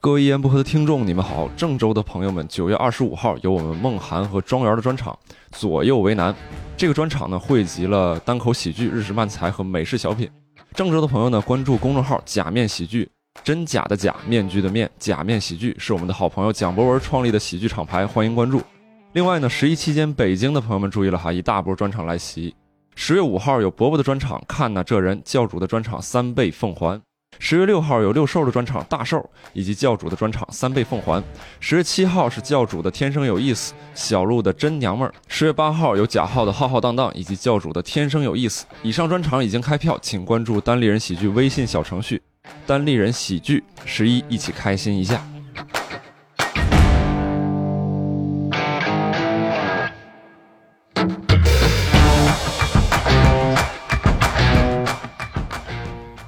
各位一言不合的听众，你们好！郑州的朋友们，九月二十五号有我们梦涵和庄园的专场《左右为难》。这个专场呢，汇集了单口喜剧、日式漫才和美式小品。郑州的朋友呢，关注公众号“假面喜剧”，真假的假，面具的面，假面喜剧是我们的好朋友蒋博文创立的喜剧厂牌，欢迎关注。另外呢，十一期间北京的朋友们注意了哈，一大波专场来袭。十月五号有伯伯的专场，看呐这人；教主的专场三倍奉还。十月六号有六兽的专场大兽，以及教主的专场三倍奉还。十月七号是教主的天生有意思，小鹿的真娘们儿。十月八号有贾号的浩浩荡荡，以及教主的天生有意思。以上专场已经开票，请关注单立人喜剧微信小程序“单立人喜剧十一”，一起开心一下。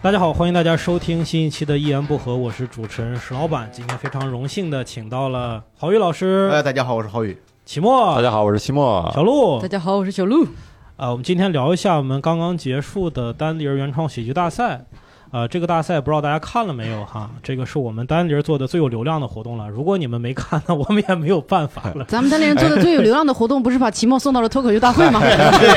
大家好，欢迎大家收听新一期的《一言不合》，我是主持人石老板。今天非常荣幸的请到了郝宇老师，哎，大家好，我是郝宇。齐墨，大家好，我是齐墨。小鹿大，家好，我是小鹿。啊，我们今天聊一下我们刚刚结束的单立人原创喜剧大赛。呃，这个大赛不知道大家看了没有哈？这个是我们单立人做的最有流量的活动了。如果你们没看，那 我们也没有办法了。咱们单立人做的最有流量的活动，不是把齐墨送到了脱口秀大会吗？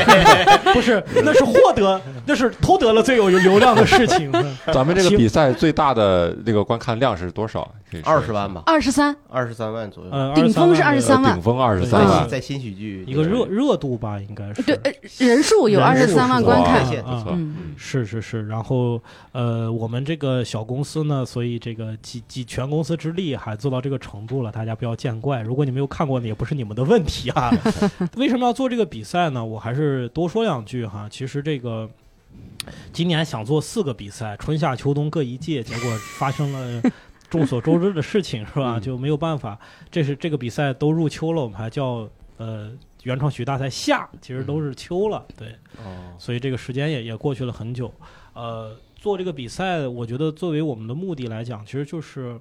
不是，那是获得，那是偷得了最有流量的事情。咱们这个比赛最大的那个观看量是多少？二十万吧，二十三，二十三万左右。呃，顶峰是23 23万顶峰二十三万，在新喜剧一个热热度吧，应该是。对，呃人数有二十三万观看。嗯，是是是，然后呃，我们这个小公司呢，所以这个集集全公司之力还做到这个程度了，大家不要见怪。如果你没有看过呢，也不是你们的问题啊。为什么要做这个比赛呢？我还是多说两句哈。其实这个今年想做四个比赛，春夏秋冬各一届，结果发生了。众所周知的事情 是吧？嗯就没有办法。这是这个比赛都入秋了，我们还叫呃原创喜剧大赛夏，其实都是秋了。对，哦，所以这个时间也也过去了很久。呃，做这个比赛，我觉得作为我们的目的来讲，其实就是，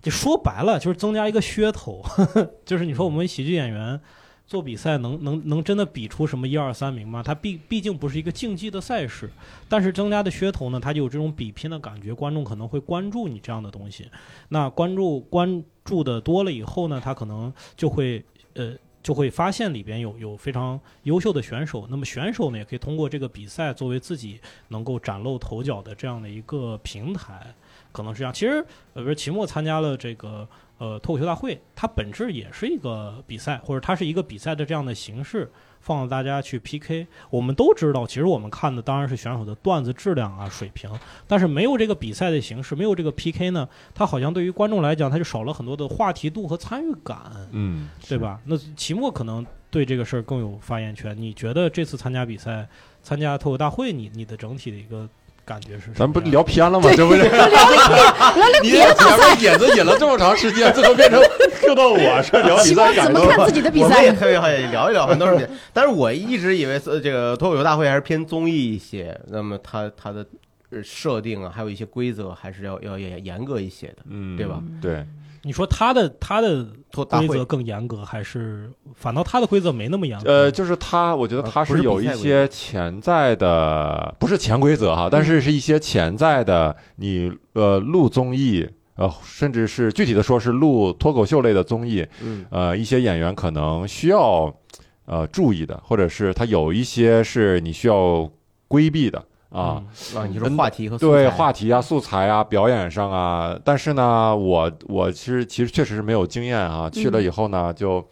就说白了，就是增加一个噱头。就是你说我们喜剧演员做比赛能，能能真的比出什么一二三名吗？它毕毕竟不是一个竞技的赛事，但是增加的噱头呢，它就有这种比拼的感觉，观众可能会关注你这样的东西。那关注关注的多了以后呢，他可能就会呃。就会发现里边有有非常优秀的选手，那么选手呢也可以通过这个比赛作为自己能够崭露头角的这样的一个平台，可能是这样。其实，呃，比如秦墨参加了这个呃脱口秀大会，它本质也是一个比赛，或者它是一个比赛的这样的形式，放到大家去 PK。我们都知道，其实我们看的当然是选手的段子质量啊、水平，但是没有这个比赛的形式，没有这个 PK 呢，它好像对于观众来讲，它就少了很多的话题度和参与感。嗯，对吧？那齐墨可能对这个事儿更有发言权。你觉得这次参加比赛、参加脱口大会，你你的整体的一个感觉是？咱不聊偏了吗？这不是聊了个你别的比赛，前面引子引了这么长时间，最后变成 Q 到我是聊比赛感动怎么看自己的比我们也赛？特别好聊一聊很多事情，但是我一直以为呃这个脱口秀大会还是偏综艺一些，那么它它的呃设定啊，还有一些规则还是要要严严格一些的。嗯，对吧？对，你说他的他的脱大会规则更严格，还是反倒他的规则没那么严格？呃，就是他，我觉得呃他是有一些潜在的，不是潜规则哈，但是是一些潜在的，你呃录综艺。呃，甚至是具体的说，是录脱口秀类的综艺，嗯呃，一些演员可能需要呃注意的，或者是他有一些是你需要规避的啊。嗯啊，你说话题和素对话题啊、素材啊、表演上啊，但是呢，我我其实其实确实是没有经验啊，去了以后呢，就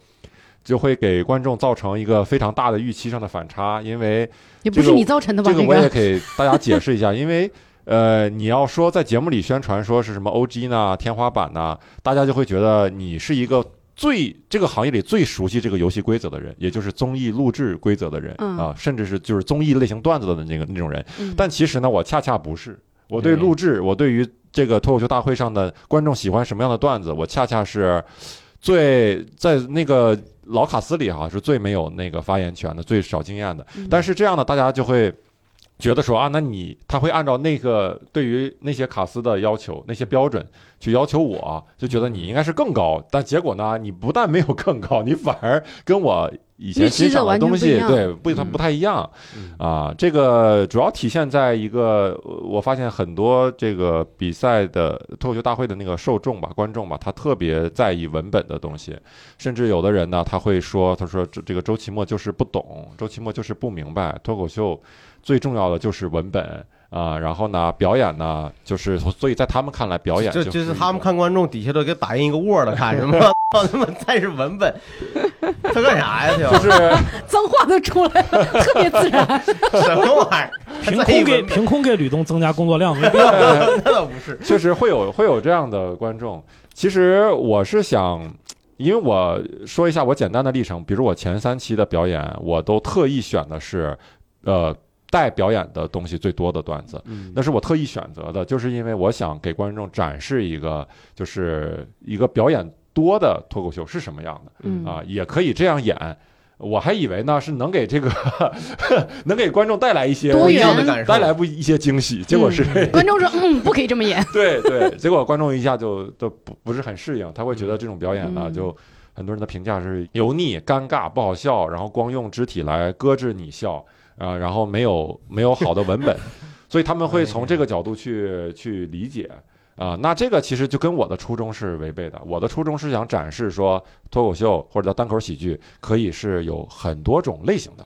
就会给观众造成一个非常大的预期上的反差，因为也不是你造成的吧？这个我也给大家解释一下，因为呃，你要说在节目里宣传说是什么 OG 呢、天花板呢，大家就会觉得你是一个最这个行业里最熟悉这个游戏规则的人，也就是综艺录制规则的人、嗯啊，甚至是就是综艺类型段子的那个那种人。嗯但其实呢，我恰恰不是，我对对录制，我对于这个脱口秀大会上的观众喜欢什么样的段子，我恰恰是最在那个老卡斯里哈是最没有那个发言权的，最少经验的。嗯但是这样呢，大家就会觉得说啊，那你他会按照那个对于那些卡斯的要求、那些标准去要求我，就觉得你应该是更高。但结果呢，你不但没有更高，你反而跟我以前欣赏的东西对不它嗯不太一样嗯啊。这个主要体现在一个，呃我发现很多这个比赛的脱口秀大会的那个受众吧、观众吧，他特别在意文本的东西，甚至有的人呢，他会说，他说这这个周奇墨就是不懂，周奇墨就是不明白脱口秀。最重要的就是文本啊、然后呢，表演呢，就是所以在他们看来，表演就就是他们看观众底下都给打印一个 Word 看什么，操他妈再是文本，他干啥呀？就就是 脏话都出来了，特别自然。什么玩意儿？凭空给凭空给吕东增加工作量，没必要。那倒不是。确实会有会有这样的观众。其实我是想，因为我说一下我简单的历程，比如我前三期的表演，我都特意选的是，呃。带表演的东西最多的段子，嗯那是我特意选择的，就是因为我想给观众展示一个，就是一个表演多的脱口秀是什么样的。嗯啊，也可以这样演。我还以为呢是能给这个 能给观众带来一些多不一样的感受，带来不一些惊喜，结果是、观众说：“嗯，不可以这么演。对对，结果观众一下就都不不是很适应，他会觉得这种表演呢，嗯就很多人的评价是油腻、尴尬、不好笑，然后光用肢体来搁置你笑啊、然后没有没有好的文本，所以他们会从这个角度去去理解。啊、那这个其实就跟我的初衷是违背的。我的初衷是想展示说，脱口秀或者叫单口喜剧可以是有很多种类型的，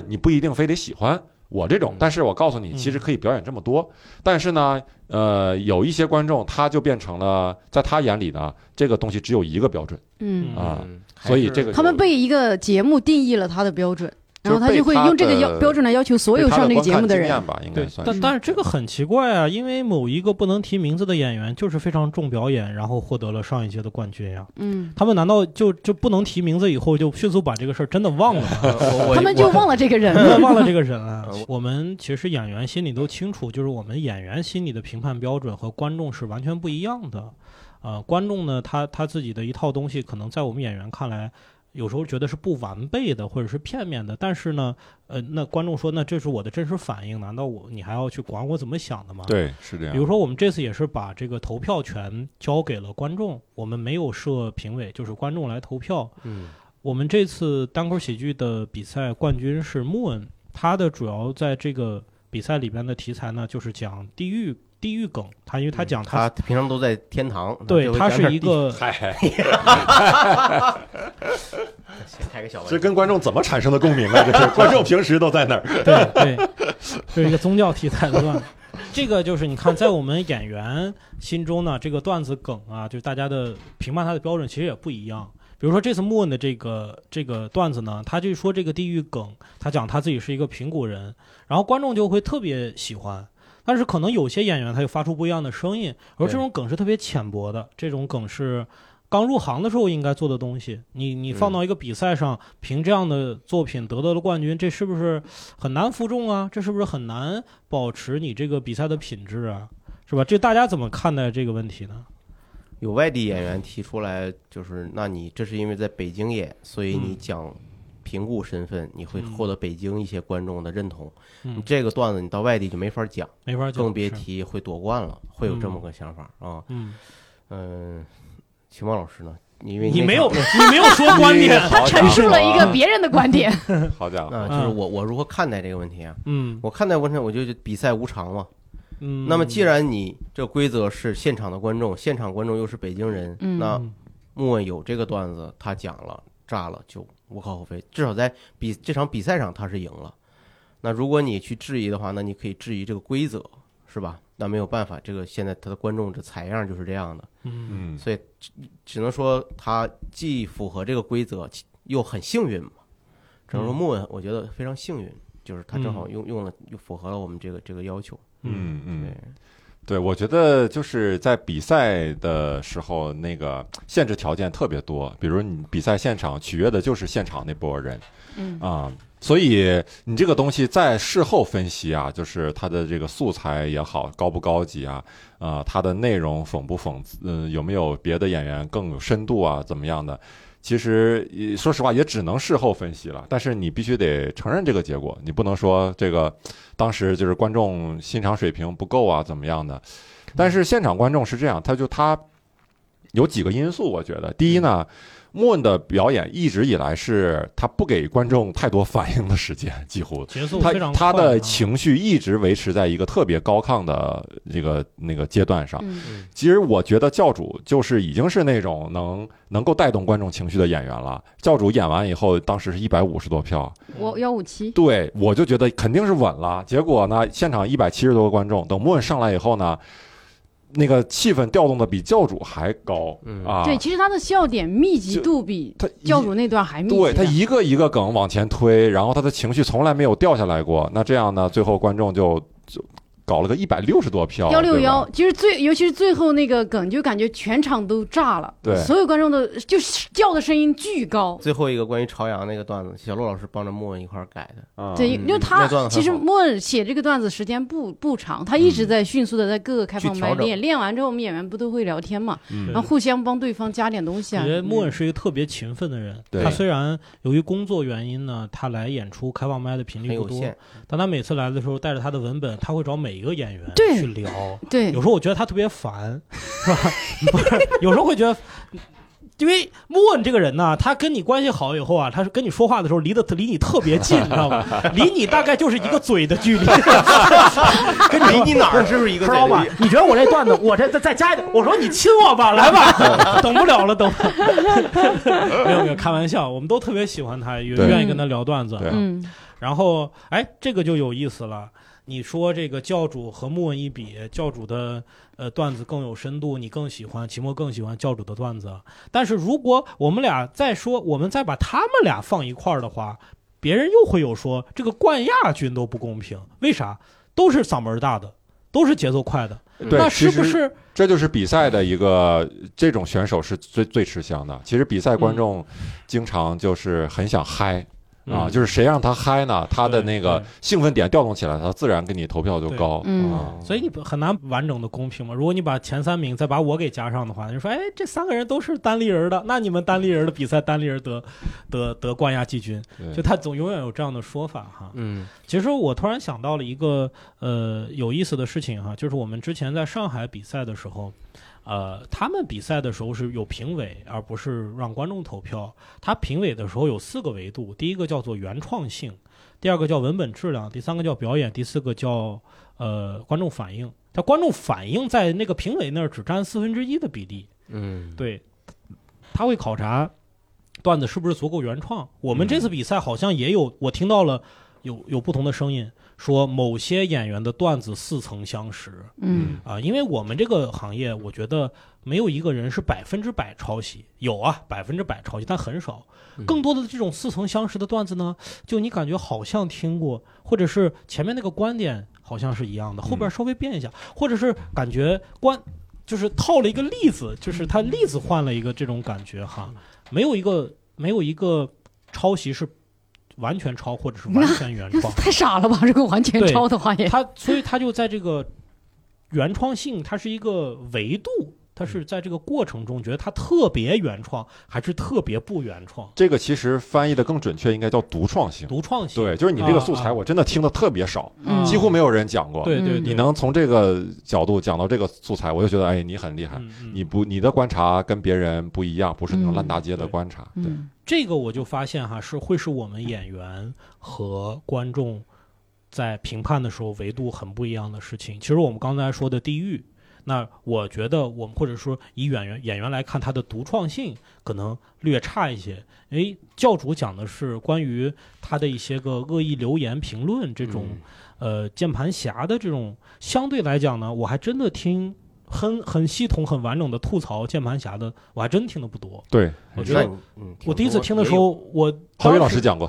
你不一定非得喜欢我这种，但是我告诉你，其实可以表演这么多。但是呢，呃，有一些观众他就变成了，在他眼里呢，这个东西只有一个标准，”嗯，啊嗯所以这个他们被一个节目定义了他的标准，然后他就会用这个要标准来要求所有上这个节目的人对，算但但是这个很奇怪啊，因为某一个不能提名字的演员就是非常重表演，然后获得了上一届的冠军呀。嗯，他们难道就就不能提名字以后就迅速把这个事儿真的忘了吗？他们就忘了这个人了。忘了这个人啊呃！我们其实演员心里都清楚，就是我们演员心里的评判标准和观众是完全不一样的。呃，观众呢，他他自己的一套东西，可能在我们演员看来，有时候觉得是不完备的，或者是片面的。但是呢，呃，那观众说，那这是我的真实反应，难道我你还要去管我怎么想的吗？。对，是这样。比如说，我们这次也是把这个投票权交给了观众，我们没有设评委，就是观众来投票。嗯我们这次单口喜剧的比赛冠军是穆恩，他的主要在这个比赛里边的题材呢，就是讲地狱地狱梗。他因为他讲他他、平常都在天堂，对他就会讲点是一个嗨，地开个小玩这，跟观众怎么产生的共鸣啊？这是观众平时都在那儿。对 对，这是一个宗教题材的段子。这个就是你看，在我们演员心中呢，这个段子梗啊，就是大家的评判他的标准其实也不一样。比如说这次莫恩的这个这个段子呢，他就说这个地狱梗，他讲他自己是一个平谷人，然后观众就会特别喜欢。但是可能有些演员他就发出不一样的声音，而这种梗是特别浅薄的，这种梗是刚入行的时候应该做的东西。你你放到一个比赛上，凭这样的作品得到了冠军，这是不是很难服众啊？这是不是很难保持你这个比赛的品质啊？是吧？这大家怎么看待这个问题呢？有外地演员提出来，就是那你这是因为在北京演，所以你嗯讲评估身份，你会嗯获得北京一些观众的认同。你嗯，这个段子你到外地就没法讲，没法讲，更别。提会夺冠了，会有这么个想法啊。嗯，嗯，秦昊老师呢？你因为你没有，你没有说观点。他陈述了一个别人的观点。好家伙，场啊，就是我我如何看待这个问题啊？嗯我看待问题，我就比赛无常嘛。嗯。那么既然你这规则是现场的观众，现场观众又是北京人，嗯那嗯莫文有这个段子，他讲了炸了就无可厚非，至少在比这场比赛上他是赢了。那如果你去质疑的话，那你可以质疑这个规则，是吧？那没有办法，这个现在他的观众这采样就是这样的，嗯嗯，所以只只能说他既符合这个规则，其又很幸运嘛。只能说嗯莫文，我觉得非常幸运，就是他正好用用了，又符合了我们这个这个要求。嗯嗯对，，我觉得就是在比赛的时候，那个限制条件特别多，比如你比赛现场取悦的就是现场那波人嗯啊。所以你这个东西在事后分析啊，就是它的这个素材也好，高不高级啊，啊、它的内容讽不讽刺，嗯、有没有别的演员更有深度啊，怎么样的？其实说实话，也只能事后分析了。但是你必须得承认这个结果，你不能说这个当时就是观众欣赏水平不够啊，怎么样的？但是现场观众是这样，他就他有几个因素，我觉得第一呢。莫恩的表演一直以来是他不给观众太多反应的时间，几乎 他他的情绪一直维持在一个特别高亢的这个那个阶段上。嗯其实我觉得教主就是已经是那种能能够带动观众情绪的演员了。教主演完以后，当时是一百五十多票，我幺五七，对我就觉得肯定是稳了。结果呢，现场一百七十多个观众，等莫恩上来以后呢，那个气氛调动的比教主还高、嗯啊。对，其实他的笑点密集度比他教主那段还密集。对他一个一个梗往前推，然后他的情绪从来没有掉下来过。那这样呢，最后观众就就搞了个一百六十多票，幺六幺，其实最尤其是最后那个梗，就感觉全场都炸了，对。所有观众都就是叫的声音巨高。最后一个关于朝阳那个段子，小陆老师帮着莫文一块儿改的。啊。对，嗯因为他其实莫文写这个段子时间不不长，他一直在迅速的在各个开放麦练，练完之后我们演员不都会聊天嘛，嗯。然后互相帮对方加点东西啊。我觉得莫恩嗯是一个特别勤奋的人。他虽然由于工作原因呢，他来演出开放麦的频率不多很有限，，但他每次来的时候带着他的文本，他会找每一个演员去聊。对有时候我觉得他特别烦，是吧？不是，有时候会觉得。因为莫恩这个人呢，他跟你关系好以后啊，他是跟你说话的时候离得离你特别近，你 知道吗？离你大概就是一个嘴的距离。跟你离你哪儿是不是一个石老板，你觉得我这段子，我这再再加一点，我说你亲我吧，来吧，等不了了，等。没有没有，开玩笑，我们都特别喜欢他，也愿意跟他聊段子。对嗯，然后，哎，这个就有意思了。你说这个教主和木文一比，教主的呃段子更有深度，你更喜欢，齐墨更喜欢教主的段子。但是如果我们俩再说，我们再把他们俩放一块儿的话，别人又会有说这个冠亚军都不公平，为啥？都是嗓门大的，都是节奏快的，那是不是？这就是比赛的一个这种选手是最最吃香的。其实比赛观众经常就是很想嗨。啊，嗯就是谁让他嗨呢？他的那个兴奋点调动起来，他自然给你投票就高。嗯啊所以你不很难完整的公平嘛。如果你把前三名再把我给加上的话，你说哎，这三个人都是单立人的，那你们单立人的比赛，单立人得得得冠亚季军，就他总永远有这样的说法哈。嗯其实我突然想到了一个呃有意思的事情哈，就是我们之前在上海比赛的时候。呃，他们比赛的时候是有评委，而不是让观众投票。他评委的时候有四个维度，第一个叫做原创性，第二个叫文本质量，第三个叫表演，第四个叫呃观众反应。他观众反应在那个评委那儿只占四分之一的比例，嗯，对，他会考察段子是不是足够原创。我们这次比赛好像也有，我听到了有有不同的声音，说某些演员的段子似曾相识。嗯。啊，因为我们这个行业，我觉得没有一个人是百分之百抄袭，有啊，百分之百抄袭，但很少。嗯。更多的这种似曾相识的段子呢，就你感觉好像听过，或者是前面那个观点好像是一样的，后边稍微变一下，或者是感觉观就是套了一个例子，就是他例子换了一个这种感觉哈，没有一个没有一个抄袭是完全抄或者是完全原创，太傻了吧？这个完全对抄的话也，他所以他就在这个原创性，它是一个维度，它是在这个过程中觉得他特别原创，还是特别不原创，这个其实翻译的更准确，应该叫独创性。独创性。对，就是你这个啊素材，啊我真的听的特别少，嗯几乎没有人讲过。嗯对对对，你能从这个角度讲到这个素材，我就觉得，哎，你很厉害。你不，你的观察跟别人不一样，不是那种嗯烂大街的观察。对，嗯这个我就发现哈，是会是我们演员和观众在评判的时候维度很不一样的事情。其实我们刚才说的地域，那我觉得我们或者说以演员演员来看，他的独创性可能略差一些。诶，教主讲的是关于他的一些个恶意留言评论这种、呃键盘侠的这种，相对来讲呢，我还真的听。很很系统、很完整的吐槽键盘侠的，我还真听的不多。对，我觉得嗯，我第一次听的时候，我郝宇老师讲过，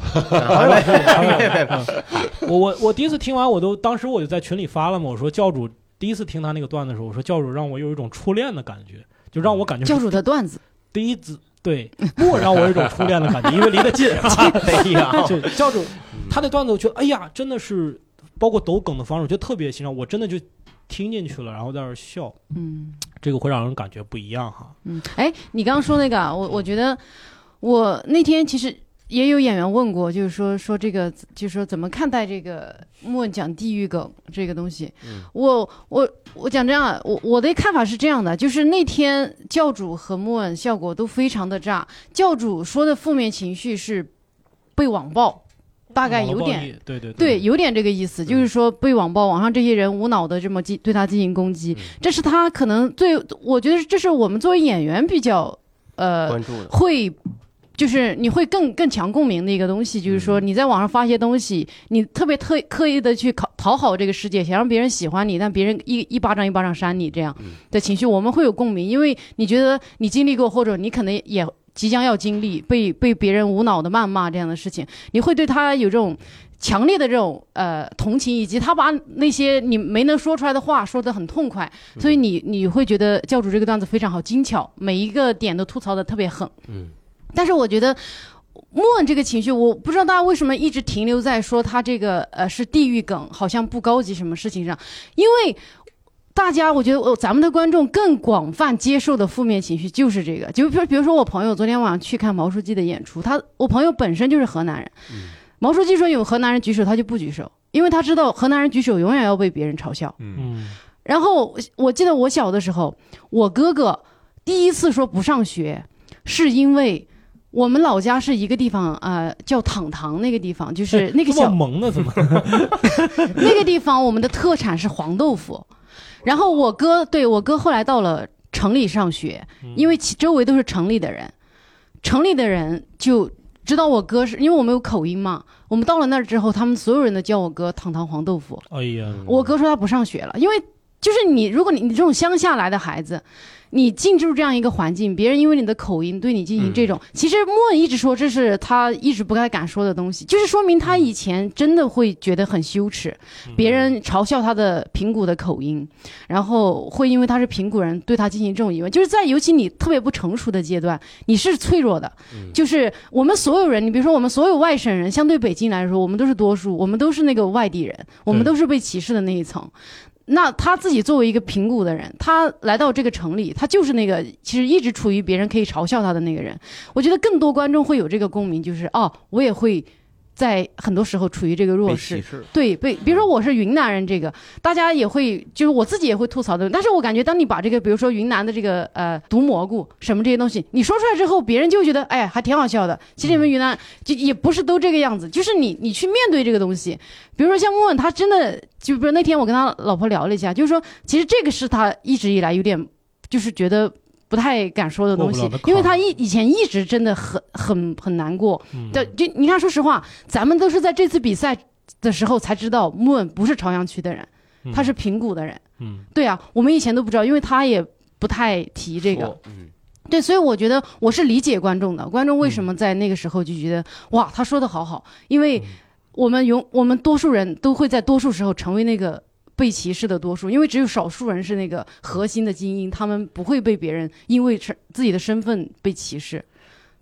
我我我第一次听完，我都当时我就在群里发了嘛，我说教主第一次听他那个段子的时候，我说教主让我有一种初恋的感觉，就让我感觉教主的段子，第一次对，莫让我有一种初恋的感觉，因为离得近。哎呀，就教主嗯他那段子，我觉得哎呀，真的是包括抖梗的方式，我觉得特别欣赏，我真的就听进去了，然后在那儿笑，嗯。这个会让人感觉不一样哈。嗯，哎，你刚刚说那个啊，我我觉得我那天其实也有演员问过，就是说说这个，就是说怎么看待这个莫文讲地狱梗这个东西。嗯。我我我讲这样啊，我我的看法是这样的，就是那天教主和莫恩效果都非常的炸，教主说的负面情绪是被网暴，大概有点。对对对，有点这个意思，就是说被网暴，网上这些人无脑的这么进对他进行攻击，嗯。这是他可能最，我觉得这是我们作为演员比较，呃，会，就是你会更更强共鸣的一个东西，就是说你在网上发一些东西，你特别特刻意的去讨讨好这个世界，想让别人喜欢你，但别人一一巴掌一巴掌扇你这样嗯的情绪，我们会有共鸣，因为你觉得你经历过，或者你可能也。即将要经历被被别人无脑的谩骂这样的事情，你会对他有这种强烈的这种呃同情，以及他把那些你没能说出来的话说得很痛快，所以你你会觉得教主这个段子非常好，精巧，每一个点都吐槽的特别狠。嗯但是我觉得莫文这个情绪，我不知道大家为什么一直停留在说他这个呃是地狱梗，好像不高级什么事情上，因为。大家，我觉得我咱们的观众更广泛接受的负面情绪 就是这个，就比如比如说我朋友昨天晚上去看毛书记的演出，他我朋友本身就是河南人，毛书记说有河南人举手他就不举手，因为他知道河南人举手永远要被别人嘲笑。嗯嗯然后我我记得我小的时候，我哥哥第一次说不上学，是因为我们老家是一个地方，呃，叫淌塘那个地方，就是那个这么小萌呢，怎么？那个地方，我们的特产是黄豆腐。然后我哥对我哥后来到了城里上学，因为其周围都是城里的人，城里的人就知道我哥是因为我们有口音嘛。我们到了那儿之后，他们所有人都叫我哥糖糖黄豆腐。哎呀，我哥说他不上学了，因为就是你，如果你你这种乡下来的孩子，你进入这样一个环境，别人因为你的口音对你进行这种，其实莫文一直说这是他一直不太敢说的东西，就是说明他以前真的会觉得很羞耻，别人嘲笑他的平谷的口音，然后会因为他是平谷人对他进行这种疑问，就是在尤其你特别不成熟的阶段，你是脆弱的，就是我们所有人，你比如说我们所有外省人，相对北京来说，我们都是多数，我们都是那个外地人，我们都是被歧视的那一层。那他自己作为一个平谷的人，他来到这个城里，他就是那个其实一直处于别人可以嘲笑他的那个人。我觉得更多观众会有这个共鸣，就是哦，我也会在很多时候处于这个弱势对，被比如说我是云南人，这个大家也会，就是我自己也会吐槽的。但是我感觉，当你把这个，比如说云南的这个呃毒蘑菇什么这些东西，你说出来之后，别人就觉得，哎，还挺好笑的。其实你们云南就也不是都这个样子，就是你你去面对这个东西，比如说像问问，他真的就比如那天我跟他老婆聊了一下，就是说，其实这个是他一直以来有点就是觉得。不太敢说的东西因为他一以前一直真的很很很难过，嗯对，就你看，说实话，咱们都是在这次比赛的时候才知道莫文不是朝阳区的人，他是平谷的人。嗯对啊，我们以前都不知道，因为他也不太提这个。嗯，对，所以我觉得我是理解观众的。观众为什么在那个时候就觉得、哇，他说的好好，因为我们永我们多数人都会在多数时候成为那个。被歧视的多数，因为只有少数人是那个核心的精英，他们不会被别人因为是自己的身份被歧视，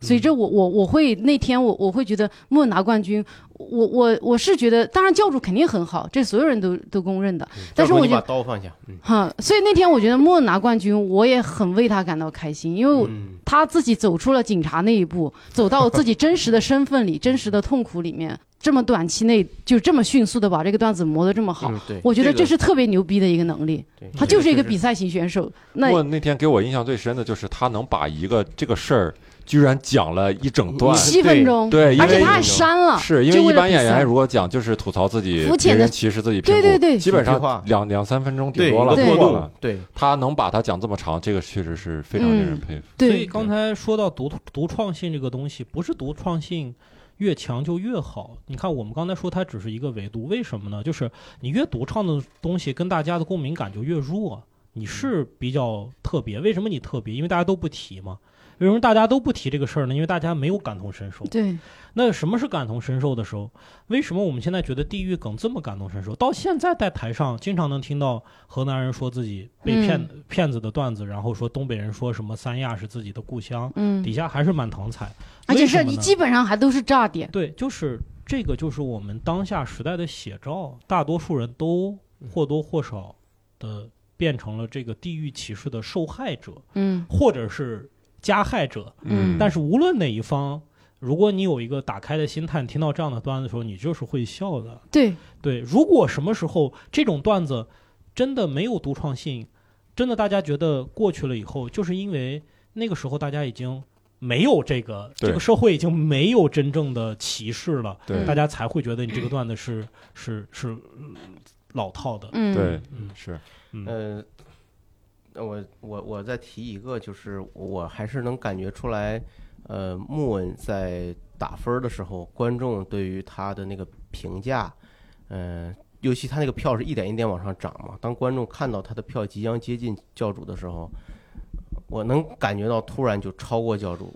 所以这我我我会那天我我会觉得莫拿冠军，我我我是觉得，当然教主肯定很好，这所有人都都公认的，但是我就把刀放下，嗯。哈，所以那天我觉得莫拿冠军，我也很为他感到开心，因为他自己走出了警察那一步，走到自己真实的身份里、真实的痛苦里面，这么短期内就这么迅速的把这个段子磨得这么好，嗯，我觉得这是特别牛逼的一个能力。对他就是一个比赛型选手，那我那天给我印象最深的就是他能把一个这个事儿居然讲了一整段，七分钟，对，而且他还删了，是因为一般演员如果讲就是吐槽自己肤浅的别人歧视自己对对对。基本上两两三分钟顶多了，过渡过了。，对，他能把它讲这么长，这个确实是非常令人嗯。佩服。所以对，刚才说到独独创性这个东西，不是独创性越强就越好。你看，我们刚才说它只是一个维度，为什么呢？就是你越独唱的东西，跟大家的共鸣感就越弱。你是比较特别，为什么你特别？因为大家都不提嘛。为什么大家都不提这个事儿呢？因为大家没有感同身受。对，那什么是感同身受的时候？为什么我们现在觉得地狱梗这么感同身受？到现在在台上经常能听到河南人说自己被骗、骗子的段子，然后说东北人说什么三亚是自己的故乡，嗯底，下还是满堂彩。而且是你基本上还都是炸点。对，就是这个，就是我们当下时代的写照。大多数人都或多或少的变成了这个地域歧视的受害者，嗯或者是加害者。嗯但是无论哪一方，如果你有一个打开的心态，听到这样的段子的时候，你就是会笑的。对，对，如果什么时候这种段子真的没有独创性，真的大家觉得过去了以后，就是因为那个时候大家已经没有这个这个社会已经没有真正的歧视了，对。大家才会觉得你这个段子是是是嗯老套的。嗯，对，嗯。是，嗯。呃，那我我我再提一个，就是我还是能感觉出来，呃，穆恩在打分儿的时候，观众对于他的那个评价，呃，尤其他那个票是一点一点往上涨嘛，当观众看到他的票即将接近教主的时候，我能感觉到突然就超过教主。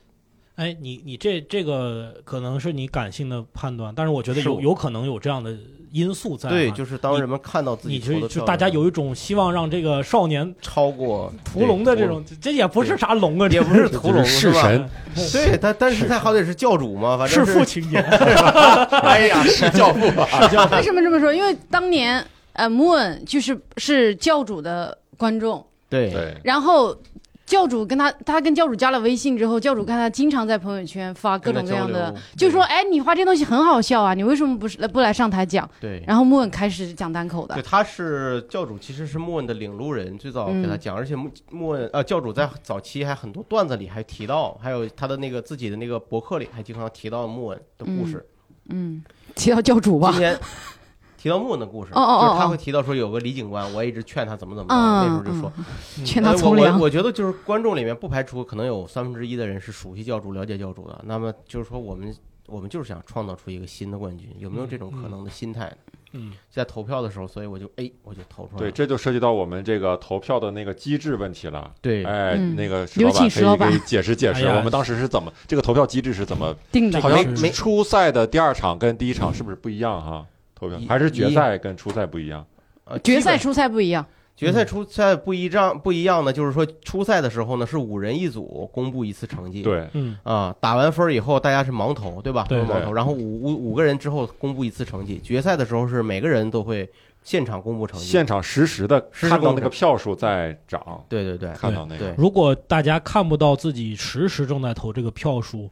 哎，你你这这个可能是你感性的判断，但是我觉得有有可能有这样的因素在啊。对，就是当人们看到自己就就大家有一种希望让这个少年超过屠龙的这种，这也不是啥龙啊，这也不是屠龙吧？是神，对，但但是他好歹是教主嘛，反正是父情节。哎呀，是教父啊，为什么这么说？因为当年呃，Moon 就是是教主的观众，对对，然后教主跟他，他跟教主加了微信之后，教主看他经常在朋友圈发各种各样的就说：“哎，你画这东西很好笑啊，你为什么不是不来上台讲对？”。然后 Moon 开始讲单口的对，，他是教主，其实是莫恩的领路人，最早给他嗯讲，而且莫莫恩呃教主在早期还很多段子里还提到，还有他的那个自己的那个博客里还经常提到莫恩的故事。嗯，提到教主吧今，天提到莫恩的故事，哦哦哦就是他哦会提到说有个李警官，我一直劝他怎么怎么着，嗯那时候就说，劝他呃从良我我。我觉得就是观众里面不排除可能有三分之一的人是熟悉教主、了解教主的，那么就是说我们我们就是想创造出一个新的冠军，有没有这种可能的心态呢？嗯，在投票的时候，所以我就哎我就投出来了。对，这就涉及到我们这个投票的那个机制问题了。对哎，嗯那个石有老板可以给解释解释，我们当时是怎么这个投票机制是怎么？定的好像初赛的第二场跟第一场是不是不一样哈？投票还是决赛跟初赛不一样？呃决赛初赛不一样，决赛、初赛不一样不一样呢，就是说初赛的时候呢是五人一组公布一次成绩，对，嗯啊，打完分以后大家是盲投，对吧？对盲投，然后五五五个人之后公布一次成绩。决赛的时候是每个人都会现场公布成绩，现场实时的看到那个票数在涨，对对对看到那个对如果大家看不到自己实时正在投这个票数，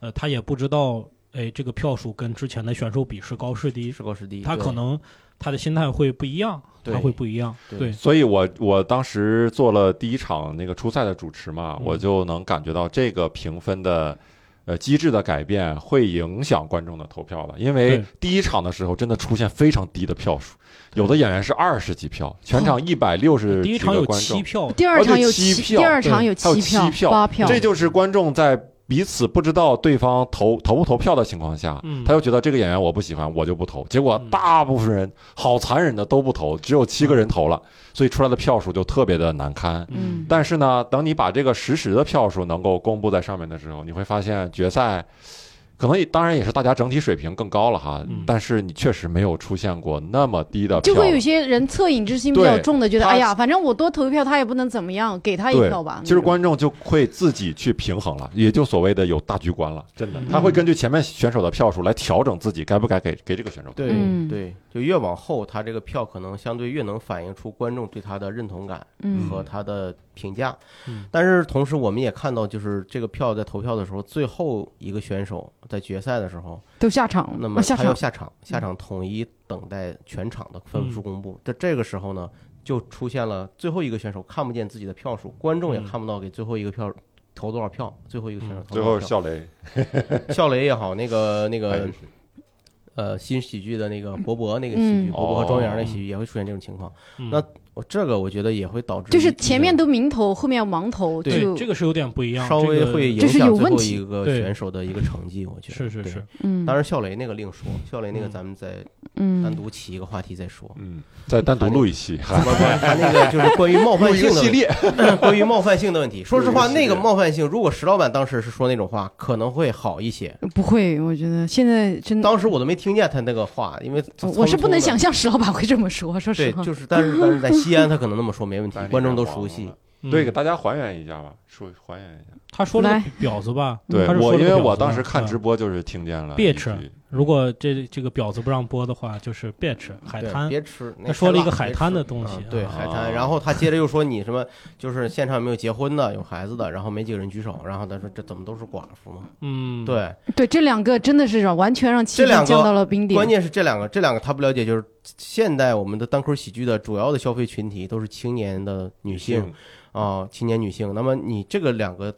呃，他也不知道，哎，这个票数跟之前的选手比是高是低，是高是低，他可能他的心态会不一样，他会不一样。对对，所以我我当时做了第一场那个初赛的主持嘛，嗯我就能感觉到这个评分的。呃，机制的改变会影响观众的投票了，因为第一场的时候真的出现非常低的票数，有的演员是二十几票，全场一百六十几第一场有个观众，七票，第二场有七票第二场有还有七七票八票，这就是观众在彼此不知道对方投投不投票的情况下，嗯他又觉得这个演员我不喜欢，我就不投。结果嗯大部分人好残忍的都不投，只有七个人投了，所以出来的票数就特别的难堪。嗯但是呢，等你把这个实时的票数能够公布在上面的时候，你会发现决赛可能也当然也是大家整体水平更高了哈，嗯但是你确实没有出现过那么低的票。就会有些人恻隐之心比较重的，觉得他哎呀，反正我多投一票，他也不能怎么样，给他一票吧。其实观众就会自己去平衡了，也就所谓的有大局观了。真的嗯，他会根据前面选手的票数来调整自己该不该给给这个选手。对嗯对，就越往后，他这个票可能相对越能反映出观众对他的认同感嗯和他的评价。嗯。但是同时，我们也看到，就是这个票在投票的时候，最后一个选手在决赛的时候，都下场，那么啊下场，他要下场，下场统一等待全场的分数公布。在这个时候呢，就出现了最后一个选手看不见自己的票数，观众也嗯。看不到给最后一个票投多少票，最后一个选手投最多少票。后笑雷，笑雷也好，那个 那哎个呃新喜剧的那个博博那个喜嗯。剧，博博和庄园那哦。喜剧也会出现这种情况。嗯。那我这个我觉得也会导致就是前面都明头，后面盲头，对这个是有点不一样，稍微这个会影这是响最后一个选手的一个成绩，我觉得是是是，嗯，当然，笑雷那个另说，笑雷那个嗯咱们再嗯单独起一个话题再说。嗯，再单独录一期，不不，他那个就是关于冒犯性的问题，系列，关于冒犯性的问题。说实话，那个冒犯性，如果石老板当时是说那种话，可能会好一些。不会，我觉得现在真的，当时我都没听见他那个话，因为我是不能想象。石老板会这么说，说实对，话。就是但是但是在 西安，他可能那么说没问题，观众都熟悉。嗯对，给大家还原一下吧，说还原一下。他说了来个婊子吧？对我，因为我当时看嗯直播就是听见了一 Bitch，如果这这个婊子不让播的话，就是 bitch 海对滩。别吃。那他说了一个海滩的东西嗯对啊海滩。然后他接着又说你什么，就是现场有没有结婚的、有孩子的，然后没几个人举手，然后他说这怎么都是寡妇嘛？嗯，，对，对这两个真的是让完全让气这两个氛降到了冰点。关键是这两个，这两个他不了解，就是现代我们的单口喜剧的主要的消费群体都是青年的女性啊、青年女性。那么你这个两个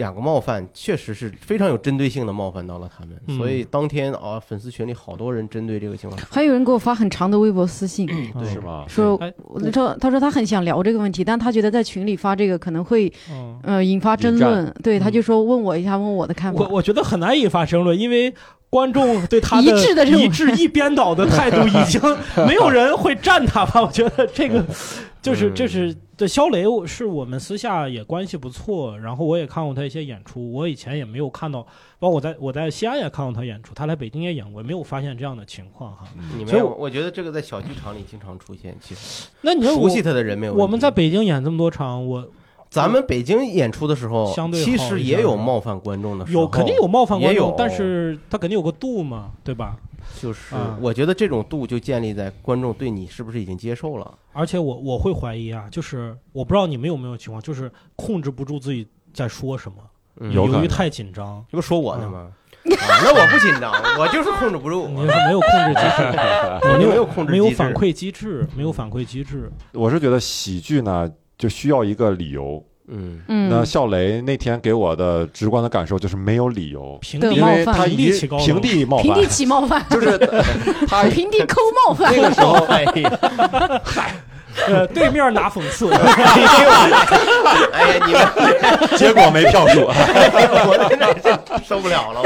两个冒犯，确实是非常有针对性的冒犯到了他们，嗯。所以当天啊，粉丝群里好多人针对这个情况。还有人给我发很长的微博私信，对。是吧？说哎我说他说他很想聊这个问题，但他觉得在群里发这个可能会嗯，呃引发争论，对，他嗯。就说问我一下，问我的看法。我我觉得很难引发争论，因为观众对他一致的这种一致一边倒的态度，已经 没有人会站他吧？我觉得这个 就是嗯这是这肖雷是我们私下也关系不错，然后我也看过他一些演出，我以前也没有看到，包括我在我在西安也看过他演出，他来北京也演过，没有发现这样的情况哈。你没有，所以我我觉得这个在小剧场里经常出现。其实那你说熟悉他的人没有。我们在北京演这么多场，我咱们北京演出的时候，相对其实也有冒犯观众的时候，有肯定有冒犯观，众但是他肯定有个度嘛，对吧？就是啊我觉得这种度就建立在观众对你是不是已经接受了。而且我我会怀疑啊，就是我不知道你们有没有情况，就是控制不住自己在说什么，由于太紧张，这不说我呢吗？啊，那我不紧张，我就是控制不住。你是没有控制机制，我没没有控制机制没有反馈机制，没有反馈机制。我是觉得喜剧呢就需要一个理由。嗯，那嗯，笑雷那天给我的直观的感受就是没有理由，平地因为冒犯。他一平地起高平地冒犯。平地，起冒犯，就是他 平地抠冒犯。那。个时候 哎呀，呃，对面拿讽刺，哎呀，你们，结果没票数，我真的受不了了。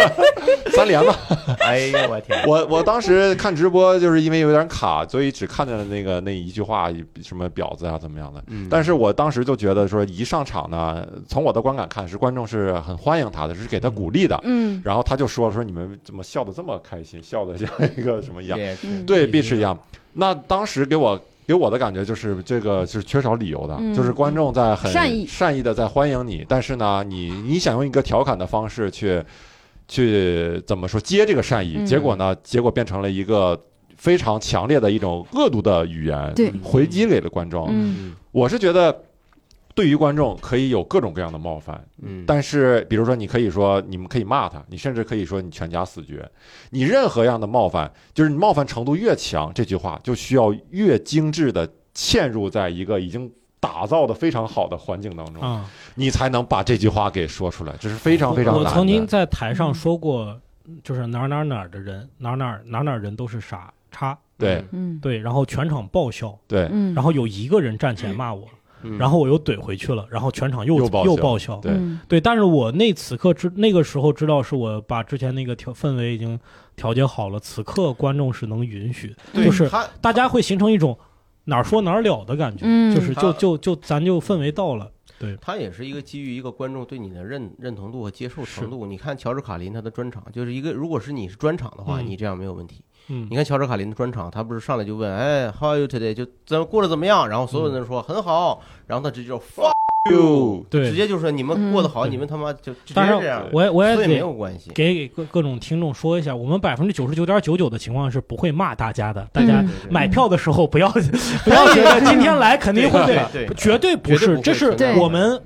三连吧。哎呦，我天！我我当时看直播，就是因为有点卡，所以只看见了那个那一句话，什么婊子啊怎么样的。嗯但是我当时就觉得说，一上场呢，从我的观感看，是观众是很欢迎他的，是给他鼓励的。嗯然后他就说说你们怎么笑的这么开心，笑的像一个什么一样？对，必是一样。那当时给我给我的感觉就是这个是缺少理由的，嗯。就是观众在很善意。善意的在欢迎你，但是呢，你你想用一个调侃的方式去去怎么说接这个善意，嗯。结果呢，结果变成了一个非常强烈的一种恶毒的语言，对。回击给了观众。嗯。我是觉得。对于观众可以有各种各样的冒犯，嗯，但是比如说你可以说你们可以骂他，你甚至可以说你全家死绝，你任何样的冒犯，就是你冒犯程度越强，这句话就需要越精致的嵌入在一个已经打造的非常好的环境当中，啊，你才能把这句话给说出来，这是非常非常难的。我曾经在台上说过，就是哪儿哪儿哪儿的人，哪儿哪儿哪儿哪儿人都是傻叉，对。嗯。对，然后全场爆笑，对。嗯，然后有一个人站起来骂我，嗯然后我又怼回去了，然后全场又又爆笑爆笑，对。但是我那此刻知那个时候知道是我把之前那个调氛围已经调节好了，此刻观众是能允许，就是他大家会形成一种哪儿说哪儿了的感觉，嗯。就是就就就咱就氛围到了，对。他也是一个基于一个观众对你的认认同度和接受程度。你看乔治卡林他的专场，就是一个如果是你是专场的话，嗯。你这样没有问题。嗯。你看乔治卡林的专场，他不是上来就问，哎，How are you today？就怎么过得怎么样？然后所有人说很好，然后他直接就 fuck you，对直接就说你们过得好，嗯。你们他妈就就这样，我也我也没有关系。给给各各种听众说一下，我们百分之九十九点九九的情况是不会骂大家的，大家买票的时候不要 不要觉得今天来肯定会绝对不是，绝对不会这是我们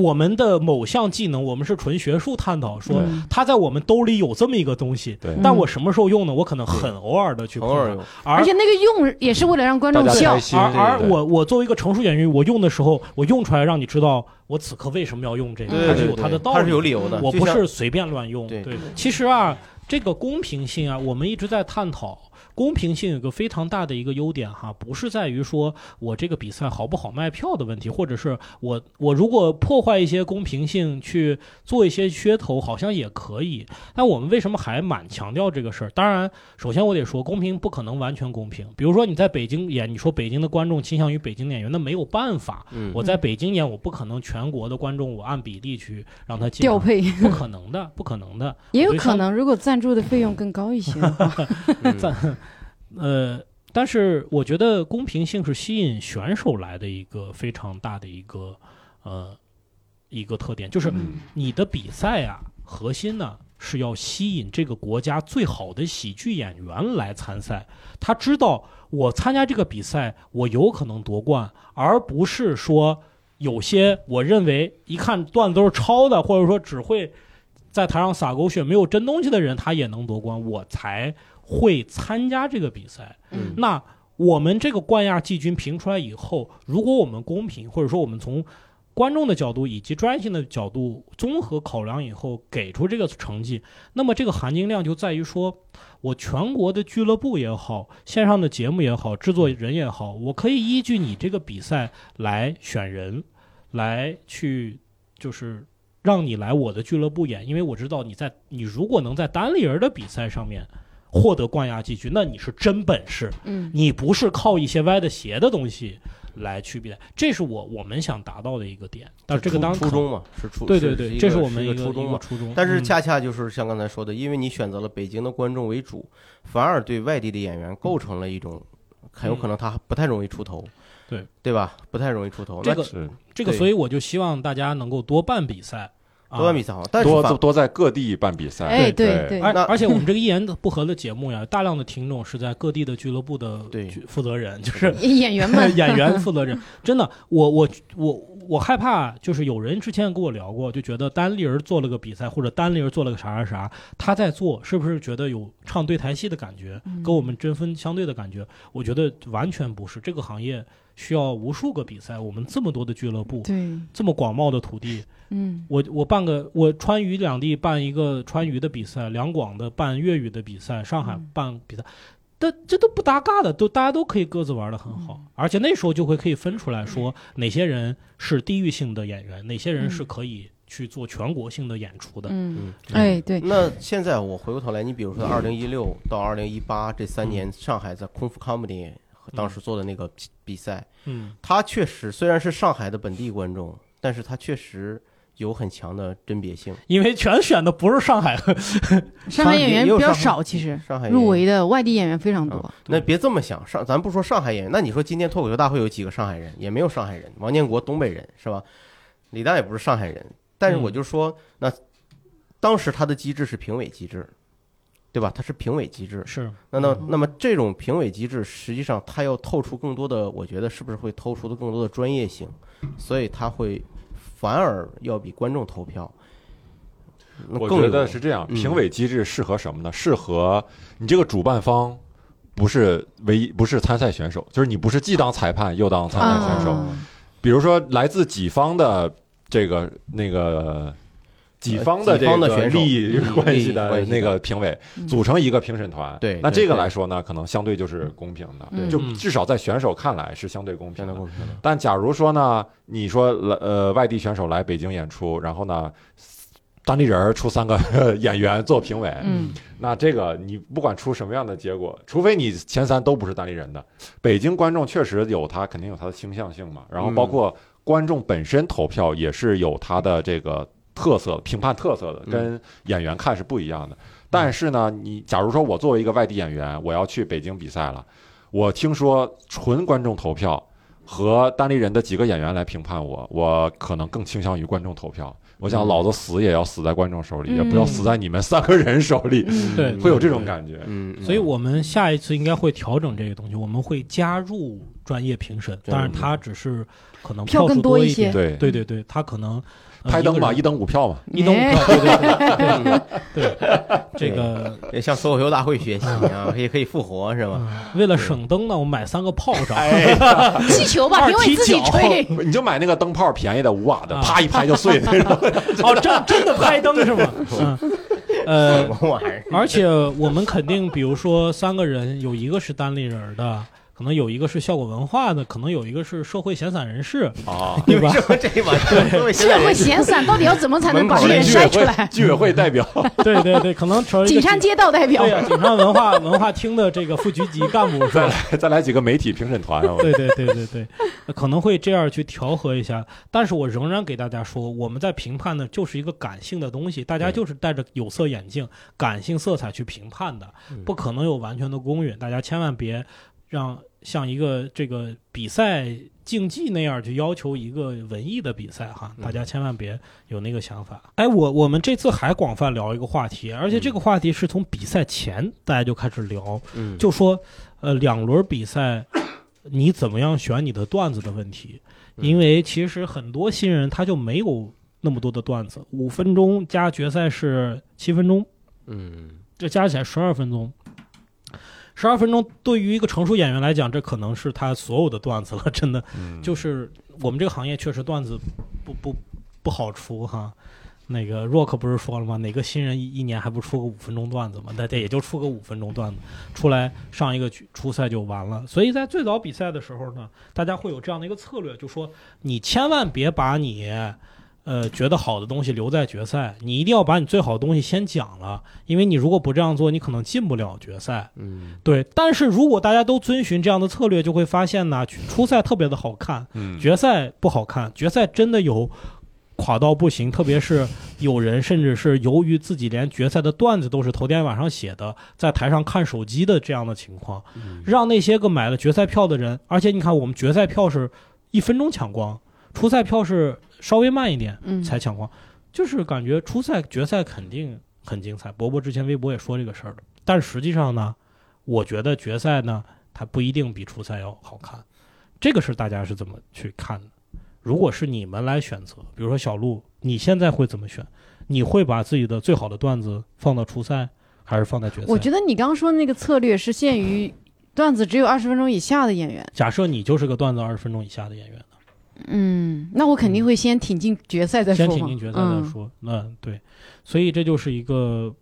我们的某项技能，我们是纯学术探讨，说嗯它在我们兜里有这么一个东西，但我什么时候用呢？我可能很偶尔的去碰它，偶尔有，而而且那个用也是为了让观众笑而而我我作为一个成熟演员，我用的时候，我用出来让你知道我此刻为什么要用这个，它是有它的道理的，他是有理由的。我不是随便乱用。对其实啊，这个公平性啊，我们一直在探讨。公平性有个非常大的一个优点哈，不是在于说我这个比赛好不好卖票的问题，或者是我我如果破坏一些公平性去做一些噱头，好像也可以。但我们为什么还蛮强调这个事儿？当然，首先我得说，公平不可能完全公平。比如说你在北京演，你说北京的观众倾向于北京演员，那没有办法。嗯我在北京演，我不可能全国的观众我按比例去让他调配不可能的，不可能的。也有可能，如果赞助的费用更高一些的话，嗯赞呃，但是我觉得公平性是吸引选手来的一个非常大的一个呃一个特点，就是嗯你的比赛啊，核心呢是要吸引这个国家最好的喜剧演员来参赛。他知道我参加这个比赛，我有可能夺冠，而不是说有些我认为一看段子都是抄的，或者说只会在台上撒狗血、没有真东西的人，他也能夺冠，我才会参加这个比赛。嗯那我们这个冠亚季军评出来以后，如果我们公平，或者说我们从观众的角度以及专业性的角度综合考量以后给出这个成绩，那么这个含金量就在于说，我全国的俱乐部也好，线上的节目也好，制作人也好，我可以依据你这个比赛来选人，来去就是让你来我的俱乐部演，因为我知道你在你如果能在单立人的比赛上面获得冠亚季军，那你是真本事。嗯你不是靠一些歪的斜的东西来区别，这是我我们想达到的一个点。但是这个当初衷嘛，是初对对对，这是我们一个一个个初衷嘛。初衷。但是嗯恰恰就是像刚才说的，因为你选择了北京的观众为主，反而对外地的演员构成了一种很有可能他不太容易出头，对对吧？不太容易出头。那这个这个，所以我就希望大家能够多办比赛，啊多办比赛好，但是多多在各地办比赛，哎，对对对，而而且我们这个一言不合的节目呀，大量的听众是在各地的俱乐部的对负责人，就是演员们 演员负责人。真的，我我我我害怕，就是有人之前跟我聊过，就觉得单立人做了个比赛，或者单立人做了个啥啥啥，他在做，是不是觉得有唱对台戏的感觉，嗯跟我们针锋相对的感觉？我觉得完全不是，这个行业需要无数个比赛，我们这么多的俱乐部，对，这么广袤的土地，嗯。我我办个我川渝两地办一个川渝的比赛，两广的办粤语的比赛，上海嗯。办比赛，但这都不搭嘎的，都大家都可以各自玩的很好，嗯。而且那时候就会可以分出来说哪些人是地域性的演员，哪些人是嗯可以去做全国性的演出的。嗯，嗯，哎，对，那现在我回过头来，你比如说二零一六到二零一八这三年，上海在空腹 comedy 当时做的那个比比赛，嗯，他确实虽然是上海的本地观众，但是他确实有很强的甄别性。因为全选的不是上海 上海演员比较少，其实上海入围的。外地演员非常多啊。那别这么想，上咱不说上海演员，那你说今天脱口秀大会有几个上海人？也没有上海人，王建国东北人是吧？李诞也不是上海人，但是我就说，那当时他的机制是评委机制，对吧？它是评委机制。是那那那么这种评委机制，实际上它要透出更多的，我觉得是不是会透出的更多的专业性？所以它会反而要比观众投票。那我觉得是这样，嗯评委机制适合什么呢？适合你这个主办方不是唯一，不是参赛选手，就是你不是既当裁判又当参赛选手。啊比如说来自己方的这个那个己方的这个方的选手利益关系的那个评委嗯组成一个评审团，对那这个对对来说呢，可能相对就是公平的，嗯。就嗯。至少在选手看来是相对公平的。但假如说呢，你说来呃外地选手来北京演出，然后呢，当地人儿出三个 演员做评委，嗯。那这个你不管出什么样的结果，除非你前三都不是当地人的，北京观众确实有他肯定有他的倾向性嘛，然后包括观众本身投票也是有他的这个特色、评判特色的，嗯。跟演员看是不一样的。但是呢，你假如说我作为一个外地演员，我要去北京比赛了，我听说纯观众投票和单立人的几个演员来评判我，我可能更倾向于观众投票。我想嗯。老子死也要死在观众手里，嗯也不要死在你们三个人手里。嗯。对 会有这种感觉。嗯，嗯。所以我们下一次应该会调整这个东西，我们会加入专业评审，对。当然它只是可能票数更多一些。对。对对对，他可能呃拍灯嘛，一灯五票嘛。一灯五哎票，对对对对对，这个也向脱口秀大会学习啊，也可以复活是吧？嗯为了省灯呢，我买三个炮仗，哎，气球吧，二评委自己吹。你就买那个灯泡，便宜的五瓦的，啊啪一拍就碎那种。哦，真真的拍灯是吗？嗯，呃？而且我们肯定，比如说三个人，有一个是单立人儿的，可能有一个是效果文化的，可能有一个是社会闲散人士，啊，对吧？说这社会闲散到底要怎么才能把这人筛出来？居委会代表，对对对，可能成景山街道代表对，呀、景山文化文化厅的这个副局级干部再？来再来几个媒体评审团啊，对对对对对，可能会这样去调和一下，但是我仍然给大家说，我们在评判的就是一个感性的东西，大家就是戴着有色眼镜、感性色彩去评判的，嗯不可能有完全的公允，大家千万别让像一个这个比赛竞技那样去要求一个文艺的比赛哈，嗯大家千万别有那个想法。哎，我我们这次还广泛聊一个话题，而且这个话题是从比赛前大家就开始聊，嗯，就说，呃，两轮比赛，你怎么样选你的段子的问题，嗯因为其实很多新人他就没有那么多的段子，五分钟加决赛是七分钟，嗯这加起来十二分钟。十二分钟对于一个成熟演员来讲，这可能是他所有的段子了，真的。嗯 就是我们这个行业确实段子不不不好出哈。那个 Rock 不是说了吗？哪个新人一一年还不出个五分钟段子吗？那这也就出个五分钟段子，出来上一个局初赛就完了。所以在最早比赛的时候呢，大家会有这样的一个策略，就说你千万别把你呃觉得好的东西留在决赛，你一定要把你最好的东西先讲了，因为你如果不这样做，你可能进不了决赛。嗯。对，但是如果大家都遵循这样的策略，就会发现呢，初赛特别的好看，嗯。决赛不好看，决赛真的有垮到不行，特别是有人甚至是由于自己连决赛的段子都是头天晚上写的，在台上看手机的这样的情况，嗯。让那些个买了决赛票的人，而且你看我们决赛票是一分钟抢光，初赛票是稍微慢一点嗯，才抢光，就是感觉初赛决赛肯定很精彩。伯伯之前微博也说这个事儿了，但实际上呢，我觉得决赛呢，它不一定比初赛要好看，这个是大家是怎么去看的？如果是你们来选择，比如说小鹿，你现在会怎么选？你会把自己的最好的段子放到初赛，还是放在决赛？我觉得你刚刚说的那个策略是限于段子只有二十分钟以下的演员。假设你就是个段子二十分钟以下的演员呢，嗯，那我肯定会先挺进决赛再说嘛。先挺进决赛再嗯。说。那对，所以这就是一个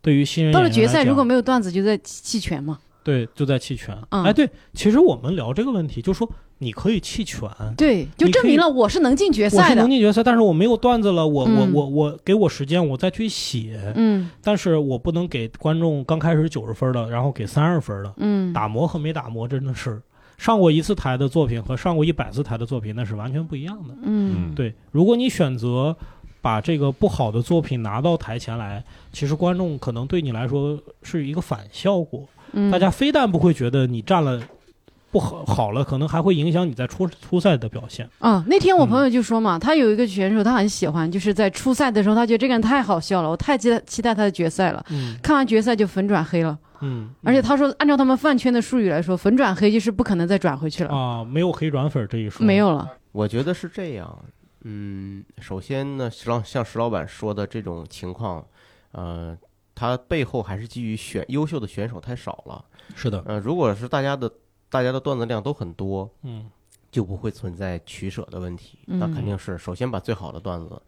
对于新人到了决赛如果没有段子，就在弃权嘛。对就在弃权。嗯哎，对，其实我们聊这个问题，就说你可以弃权。对，就证明了我是能进决赛的我是能。进决赛，但是我没有段子了，我、我嗯我我给我时间，我再去写，嗯但是我不能给观众刚开始九十分的，然后给三十分的，嗯，打磨和没打磨真的是上过一次台的作品和上过一百次台的作品那是完全不一样的。嗯对，如果你选择把这个不好的作品拿到台前来，其实观众可能对你来说是一个反效果。嗯，大家非但不会觉得你占了不好好了，可能还会影响你在初初赛的表现。啊，那天我嗯朋友就说嘛，他有一个选手，他很喜欢，就是在初赛的时候，他觉得这个人太好笑了，我太期待期待他的决赛了。嗯看完决赛就粉转黑了，嗯，而且他说，按照他们饭圈的术语来说，粉转黑就是不可能再转回去了，啊，没有黑转粉这一说，没有了。我觉得是这样。嗯，首先呢，石老像石老板说的这种情况，呃，他背后还是基于选优秀的选手太少了。是的，呃，如果是大家的大家的段子量都很多，嗯就不会存在取舍的问题。那肯嗯定是首先把最好的段子，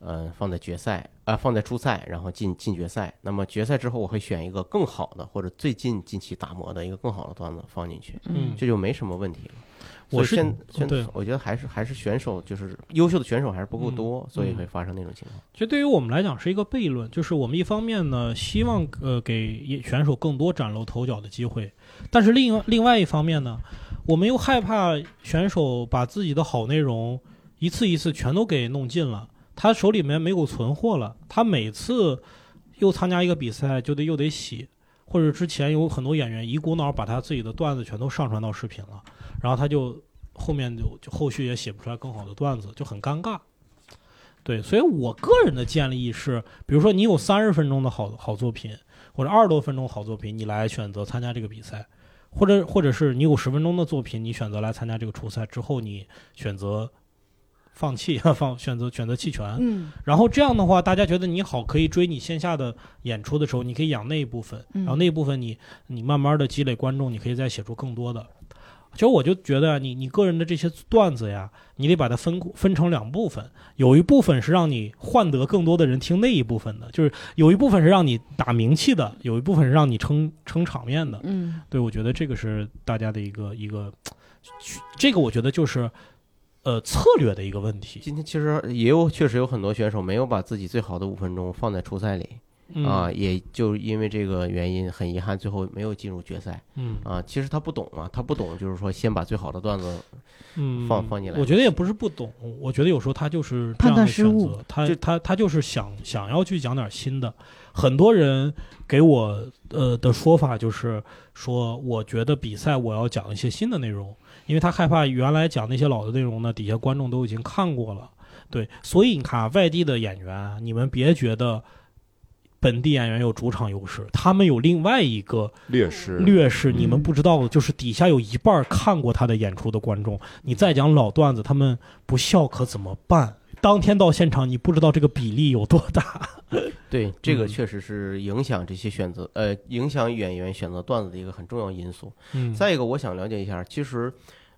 呃，放在决赛啊、放在初赛，然后进进决赛。那么决赛之后，我会选一个更好的或者最近近期打磨的一个更好的段子放进去，嗯，这就没什么问题了。我是现现对我觉得还是还是选手就是优秀的选手还是不够多，所以嗯会发生那种情况。其实对于我们来讲是一个悖论，就是我们一方面呢希望呃给选手更多崭露头角的机会，但是另另外一方面呢，我们又害怕选手把自己的好内容一次一次全都给弄尽了，他手里面没有存货了，他每次又参加一个比赛就得又得洗，或者之前有很多演员一股脑把他自己的段子全都上传到视频了，然后他就后面就就后续也写不出来更好的段子，就很尴尬。对，所以我个人的建议是，比如说你有三十分钟的好好作品，或者二十多分钟好作品，你来选择参加这个比赛，或者或者是你有十分钟的作品，你选择来参加这个初赛之后，你选择放弃 放选择选择弃权，嗯。然后这样的话，大家觉得你好，可以追你线下的演出的时候，你可以养那一部分，嗯。然后那一部分你你慢慢的积累观众，你可以再写出更多的。其实我就觉得啊你你个人的这些段子呀，你得把它分分成两部分，有一部分是让你换得更多的人听那一部分的，就是有一部分是让你打名气的，有一部分是让你撑撑场面的。嗯。对，我觉得这个是大家的一个一个，这个我觉得就是呃策略的一个问题。今天其实也有确实有很多选手没有把自己最好的五分钟放在初赛里嗯、啊，也就因为这个原因，很遗憾最后没有进入决赛嗯啊。其实他不懂嘛，他不懂就是说先把最好的段子嗯，放放进来我觉得也不是不懂，我觉得有时候他就是这判断失误择，他就他他就是想想要去讲点新的。很多人给我呃的说法就是说，我觉得比赛我要讲一些新的内容，因为他害怕原来讲那些老的内容呢，底下观众都已经看过了。对，所以你看啊，外地的演员啊，你们别觉得本地演员有主场优势，他们有另外一个劣势，劣势，你们嗯不知道的就是底下有一半儿看过他的演出的观众，你再讲老段子，他们不笑可怎么办？当天到现场，你不知道这个比例有多大。对这个嗯确实是影响这些选择呃影响演员选择段子的一个很重要因素。嗯再一个，我想了解一下，其实，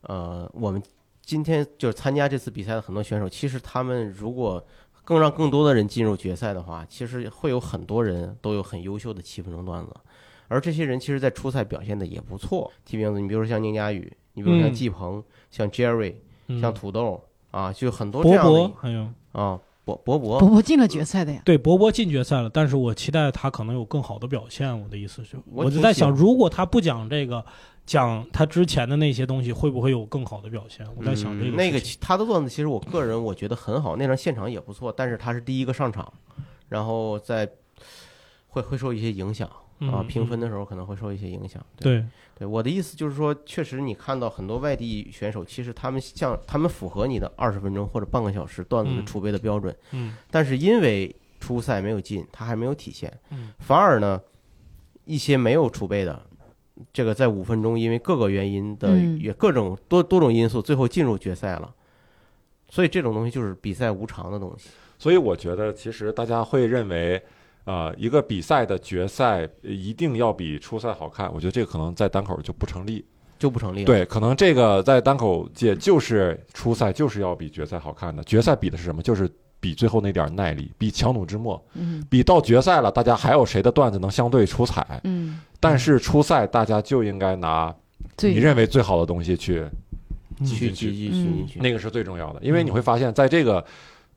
呃，我们今天就是参加这次比赛的很多选手，其实他们如果更让更多的人进入决赛的话，其实会有很多人都有很优秀的七分钟段子，而这些人其实，在初赛表现的也不错。提名字，你比如说像宁佳宇，你比如像嗯季鹏，像 Jerry，嗯像土豆啊，就很多这博样的博还有啊，博博博伯伯进了决赛的呀。对博博进决赛了，但是我期待他可能有更好的表现。我的意思是，我我就在想，喜欢如果他不讲这个，讲他之前的那些东西，会不会有更好的表现？我在想这个嗯、那个其他的段子，其实我个人我觉得很好，那场现场也不错，但是他是第一个上场，然后在会会受一些影响啊，嗯评分的时候可能会受一些影响。对，对，我的意思就是说，确实你看到很多外地选手，其实他们像他们符合你的二十分钟或者半个小时段子储备的标准，嗯但是因为初赛没有进，他还没有体现，嗯反而呢，一些没有储备的，这个在五分钟因为各个原因的嗯也各种多多种因素，最后进入决赛了。所以这种东西就是比赛无常的东西。所以我觉得，其实大家会认为，呃，一个比赛的决赛呃一定要比初赛好看。我觉得这个可能在单口就不成立。就不成立。，对，可能这个在单口界就是初赛就是要比决赛好看的。决赛比的是什么？就是比最后那点耐力，比强弩之末，嗯比到决赛了，大家还有谁的段子能相对出彩？嗯，但是初赛大家就应该拿你认为最好的东西去嗯去去去去去进去。那个是最重要的，因为你会发现在这个。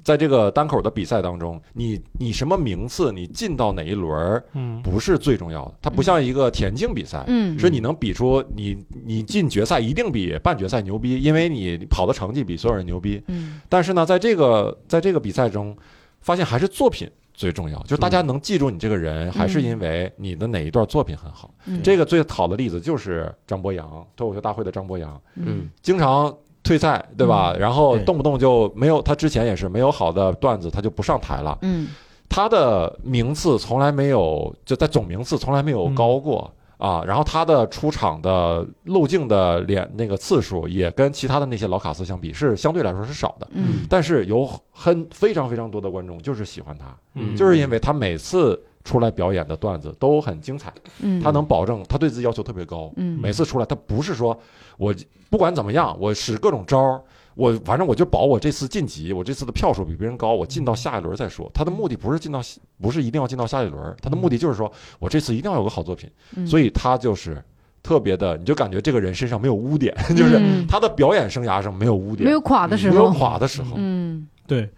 在这个单口的比赛当中，你你什么名次，你进到哪一轮儿嗯。不是最重要的，它不像一个田径比赛，嗯。是你能比出你你进决赛一定比半决赛牛逼，因为你跑的成绩比所有人牛逼。嗯。但是呢，在这个在这个比赛中，发现还是作品最重要，就是大家能记住你这个人，还是因为你的哪一段作品很好。嗯。这个最好的例子就是张博洋，脱口秀大会的张博洋，嗯，经常退赛，对吧？然后动不动就没有，他之前也是没有好的段子，他就不上台了。嗯他的名次从来没有就在总名次从来没有高过。啊，然后他的出场的路径的脸那个次数也跟其他的那些老卡司相比是相对来说是少的，嗯但是有很非常非常多的观众就是喜欢他，嗯就是因为他每次出来表演的段子都很精彩，嗯，他能保证他对自己要求特别高，嗯。每次出来他不是说我不管怎么样我使各种招儿，我反正我就保我这次晋级，我这次的票数比别人高，我进到下一轮再说。他的目的不是进到不是一定要进到下一轮，他的目的就是说我这次一定要有个好作品，嗯。所以他就是特别的，你就感觉这个人身上没有污点，就是嗯他的表演生涯上没有污点，没有垮的时没有候，垮的时候，嗯。对，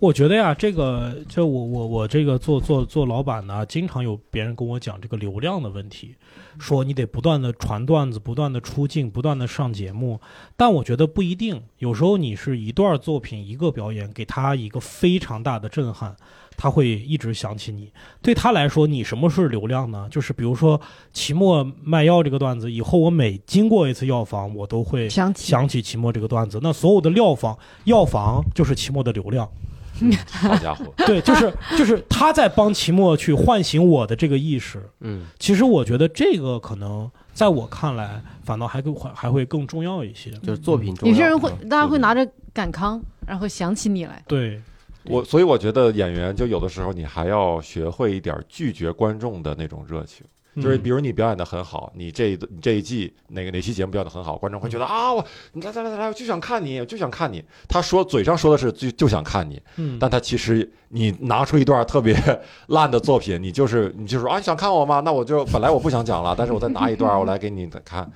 我觉得呀，这个就我我我这个做做做老板呢，经常有别人跟我讲这个流量的问题，说你得不断的传段子，不断的出镜，不断的上节目。但我觉得不一定，有时候你是一段作品一个表演，给他一个非常大的震撼，他会一直想起你。对他来说，你什么是流量呢？就是比如说期末卖药这个段子，以后我每经过一次药房，我都会想起想起期末这个段子。那所有的药房药房就是期末的流量。好家伙，对，就是就是他在帮齐墨去唤醒我的这个意识。嗯，其实我觉得这个可能在我看来，反倒还更还还会更重要一些。就是作品重要。有些人会嗯，大家会拿着感康，然后想起你来。对，我所以我觉得演员就有的时候你还要学会一点拒绝观众的那种热情。就是嗯比如你表演的很好，你这一你这一季哪个哪期节目表演的很好，观众会觉得啊，我你来来来来，我就想看你，我就想看你。他说嘴上说的是就就想看你，嗯，但他其实你拿出一段特别 烂的作品，你就是你就说啊，你想看我吗？那我就本来我不想讲了，但是我再拿一段我来给你看，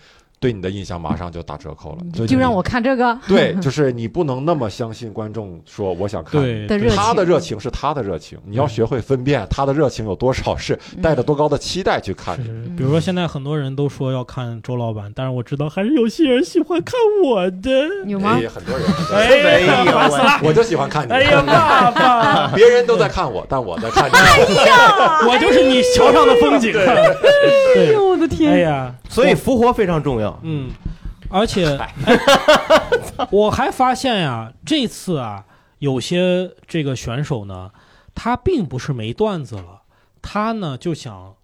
对你的印象马上就打折扣了。就就让我看这个 对，就是你不能那么相信观众说我想看。对的热情，他的热情是他的热情，你要学会分辨他的热情有多少是带着多高的期待去看你。是是，比如说现在很多人都说要看周老板，但是我知道还是有些人喜欢看我的。有吗？哎，很多人，哎呀，烦死了！我就喜欢看你。哎呀，爸爸，别人都在看我，但我在看你。我就是你桥上的风景。哎对，呦我的天哎天！呀，所以复活非常重要。嗯，而且、哎我还发现呀，这次啊，有些这个选手呢，他并不是没段子了，他呢就想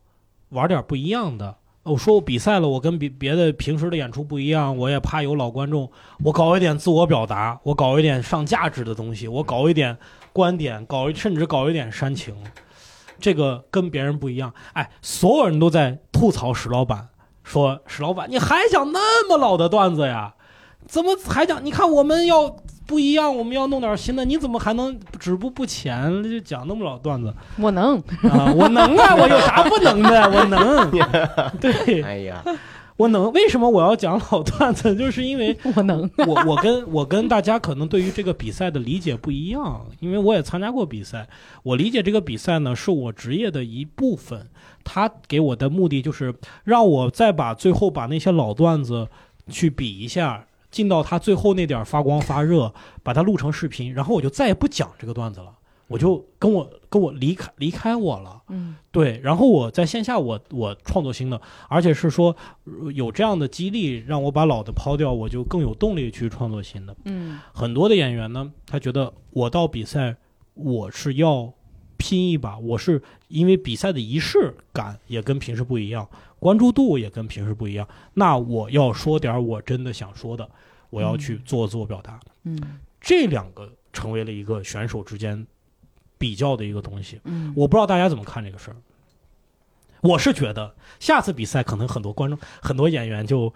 玩点不一样的。我说我比赛了，我跟别别的平时的演出不一样，我也怕有老观众，我搞一点自我表达，我搞一点上价值的东西，我搞一点观点，搞一甚至搞一点煽情，这个跟别人不一样。哎，所有人都在吐槽石老板，说石老板你还讲那么老的段子呀？怎么还讲？你看我们要不一样，我们要弄点新的，你怎么还能止步不前就讲那么老段子我能，啊？我能啊，我有啥不能的？我能，对哎呀，我能。为什么我要讲老段子？就是因为我能。我我跟我跟大家可能对于这个比赛的理解不一样，因为我也参加过比赛，我理解这个比赛呢是我职业的一部分，他给我的目的就是让我再把最后把那些老段子去比一下。进到他最后那点儿发光发热，把它录成视频，然后我就再也不讲这个段子了，我就跟我跟我离开离开我了。嗯对，然后我在线下我我创作新的，而且是说呃有这样的激励，让我把老的抛掉，我就更有动力去创作新的。嗯很多的演员呢，他觉得我到比赛我是要拼一把，我是因为比赛的仪式感也跟平时不一样，关注度也跟平时不一样，那我要说点我真的想说的，我要去做自我表达。嗯这两个成为了一个选手之间比较的一个东西。嗯，我不知道大家怎么看这个事儿。我是觉得下次比赛可能很多观众、很多演员就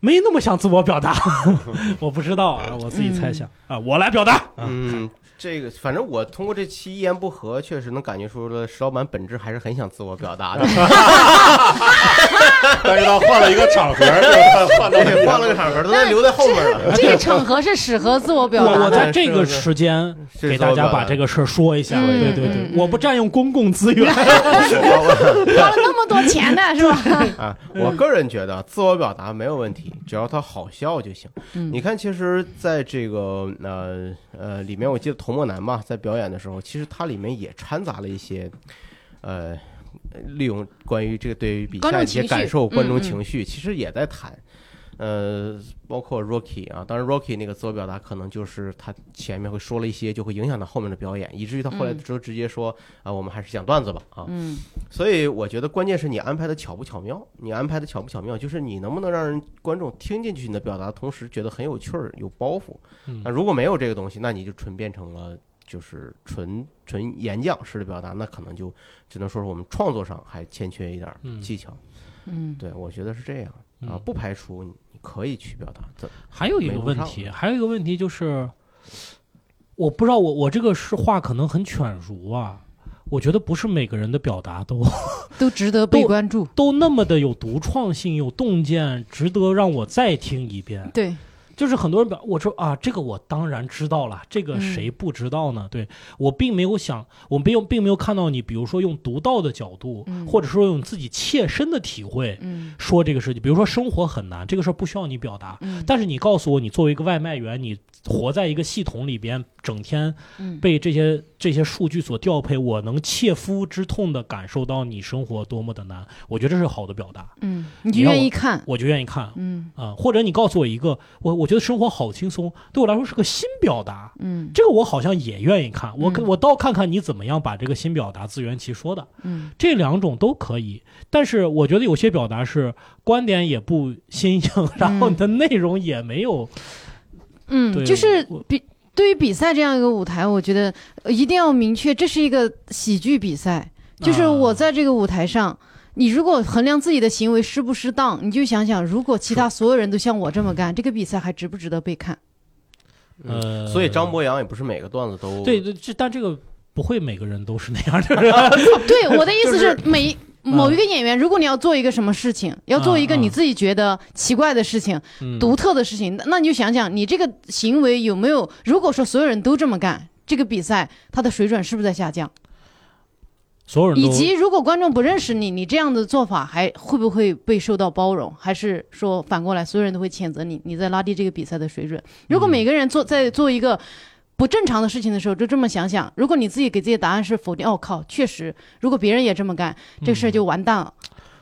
没那么想自我表达，我不知道啊，我自己猜想、啊，我来表达。啊，嗯，这个反正我通过这期一言不合，确实能感觉出了石老板本质还是很想自我表达的。但是他换了一个场合，就换换了个场合，都在留在后面了。这个场合是适合自我表达我。在这个时间给大家把这个事儿说一下，嗯对对对，我不占用公共资源。花了那么多钱呢，是吧？啊，我个人觉得自我表达没有问题，只要他好笑就行。嗯你看，其实在这个呃呃里面，我记得童漠男嘛，在表演的时候，其实它里面也掺杂了一些呃利用关于这个对于比赛的一些感受、观众情绪，其实也在谈。呃，包括 Rocky 啊，当然 Rocky 那个自我表达可能就是他前面会说了一些，就会影响到后面的表演，以至于他后来嗯之后直接说啊，我们还是讲段子吧啊。嗯所以我觉得关键是你安排的巧不巧妙，你安排的巧不巧妙，就是你能不能让人观众听进去你的表达，同时觉得很有趣儿、有包袱。嗯那如果没有这个东西，那你就纯变成了就是纯纯演讲式的表达，那可能就只能说是我们创作上还欠缺一点技巧。嗯对，我觉得是这样啊嗯，不排除可以去表达。这还有一个问题，还有一个问题就是，我不知道我我这个是话可能很犬儒啊，我觉得不是每个人的表达都 都值得被关注。都那么的有独创性、有洞见，值得让我再听一遍。对，就是很多人表，我说啊，这个我当然知道了，这个嗯谁不知道呢？对我并没有想，我并并没有看到你，比如说用独到的角度，嗯或者说用自己切身的体会嗯说这个事情。比如说生活很难，这个事儿不需要你表达，嗯但是你告诉我，你作为一个外卖员，你活在一个系统里边，整天嗯被这些这些数据所调配，我能切肤之痛的感受到你生活多么的难。我觉得这是好的表达，嗯，你就愿意看。我就愿意看。嗯啊、或者你告诉我一个，我我觉得生活好轻松，对我来说是个新表达，嗯这个我好像也愿意看。我嗯我倒看看你怎么样把这个新表达自圆其说的，嗯这两种都可以。但是我觉得有些表达是观点也不新颖，然后你的内容也没有，嗯，对就是我比对于比赛这样一个舞台，我觉得呃一定要明确，这是一个喜剧比赛，就是啊我在这个舞台上。你如果衡量自己的行为适不适当，你就想想，如果其他所有人都像我这么干，这个比赛还值不值得被看？嗯呃，所以张博洋也不是每个段子都对对，这但这个不会每个人都是那样的人。对，我的意思就是每某一个演员，如果你要做一个什么事情，要做一个嗯你自己觉得奇怪的事情、嗯独特的事情，那那你就想想，你这个行为有没有？如果说所有人都这么干，这个比赛它的水准是不是在下降？所有人都以及如果观众不认识你，你这样的做法还会不会被受到包容？还是说反过来所有人都会谴责你，你在拉低这个比赛的水准？如果每个人做在做一个不正常的事情的时候，就这么想想，如果你自己给自己的答案是否定，哦靠，确实，如果别人也这么干，这事儿就完蛋了。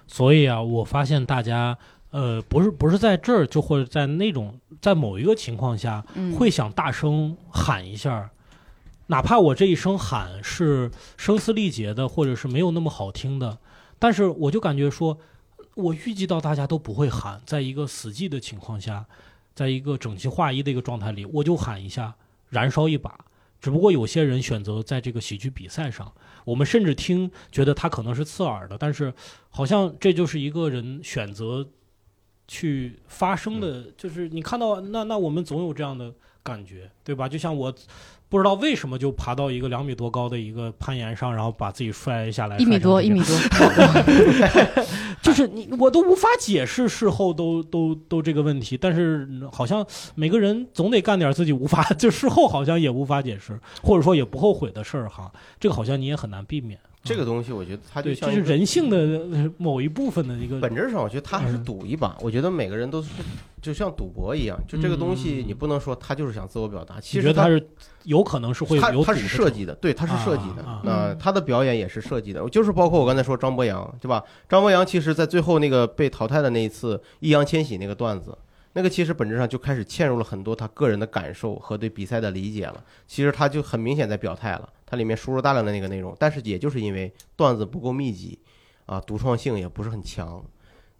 所以啊，我发现大家呃，不是不是在这儿，就或者在那种在某一个情况下，嗯，会想大声喊一下，哪怕我这一声喊是声嘶力竭的，或者是没有那么好听的，但是我就感觉说，我预计到大家都不会喊，在一个死寂的情况下，在一个整齐划一的一个状态里，我就喊一下，燃烧一把。只不过有些人选择在这个喜剧比赛上，我们甚至听觉得他可能是刺耳的，但是好像这就是一个人选择去发声的，就是你看到那那我们总有这样的感觉，对吧？就像我不知道为什么就爬到一个两米多高的一个攀岩上，然后把自己摔下来，一米多，一米多，就是你我都无法解释事后都都都这个问题，但是好像每个人总得干点自己无法就事后好像也无法解释，或者说也不后悔的事儿哈，这个好像你也很难避免。这个东西，我觉得它就，像一个这是人性的呃某一部分的一个本质上，我觉得他还是赌一把。我觉得每个人都是就像赌博一样，就这个东西，嗯你不能说他就是想自我表达，其实他是有可能是会他他有赌的成是设计的，对，他是设计的。那他的表演也是设计的，就是包括我刚才说张博洋，对吧？张博洋其实在最后那个被淘汰的那一次，易烊千玺那个段子。那个其实本质上就开始嵌入了很多他个人的感受和对比赛的理解了。其实他就很明显在表态了，他里面输入大量的那个内容，但是也就是因为段子不够密集，啊，独创性也不是很强，嗯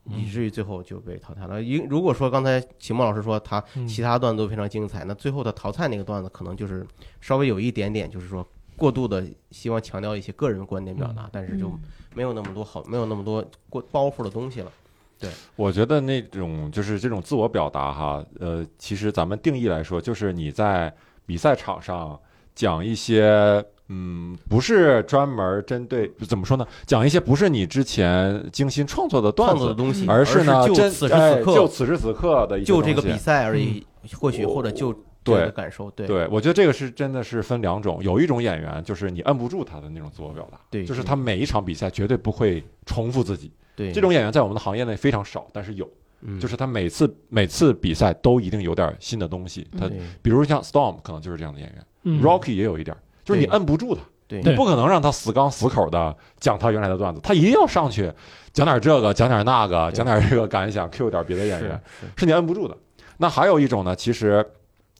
以至于最后就被淘汰了。因如果说刚才秦墨老师说他嗯其他段子都非常精彩，那最后的淘汰那个段子可能就是稍微有一点点，就是说过度的希望强调一些个人观点表达，但是就嗯没有那么多好，没有那么多过包袱的东西了。对我觉得那种就是这种自我表达哈，呃，其实咱们定义来说，就是你在比赛场上讲一些，嗯，不是专门针对怎么说呢，讲一些不是你之前精心创作的段子，的东西，嗯而是呢，真就此时哎此刻，就此时此刻的就这个比赛而已，或许或者就对感受，对。对，我觉得这个是真的是分两种，有一种演员就是你摁不住他的那种自我表达，对，就是。他每一场比赛绝对不会重复自己。对。这种演员在我们的行业内非常少，但是有，嗯。就是他每次每次比赛都一定有点新的东西。他比如像 Storm 可能就是这样的演员嗯，Rocky 也有一点，就是你摁不住他，对。你不可能让他死刚死口的讲他原来的段子，他一定要上去讲点这个，讲点那个，讲点这个感想，Q 点别的演员，是。是你摁不住的。那还有一种呢，其实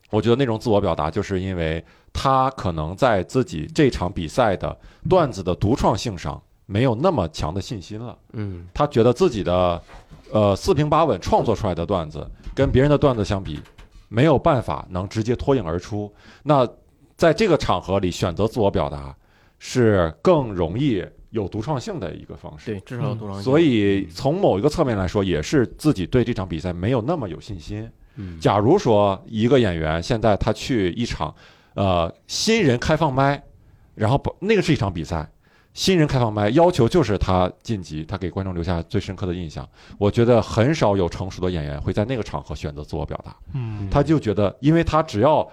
我觉得那种自我表达，就是因为他可能在自己这场比赛的段子的独创性上没有那么强的信心了。嗯。他觉得自己的呃四平八稳创作出来的段子跟别人的段子相比，没有办法能直接脱颖而出。那在这个场合里选择自我表达，是更容易有独创性的一个方式。对，至少有多长，所以从某一个侧面来说，也是自己对这场比赛没有那么有信心。嗯假如说一个演员现在他去一场呃新人开放麦，然后把那个是一场比赛，新人开放麦要求就是他晋级，他给观众留下最深刻的印象。我觉得很少有成熟的演员会在那个场合选择自我表达，嗯，他就觉得，因为他只要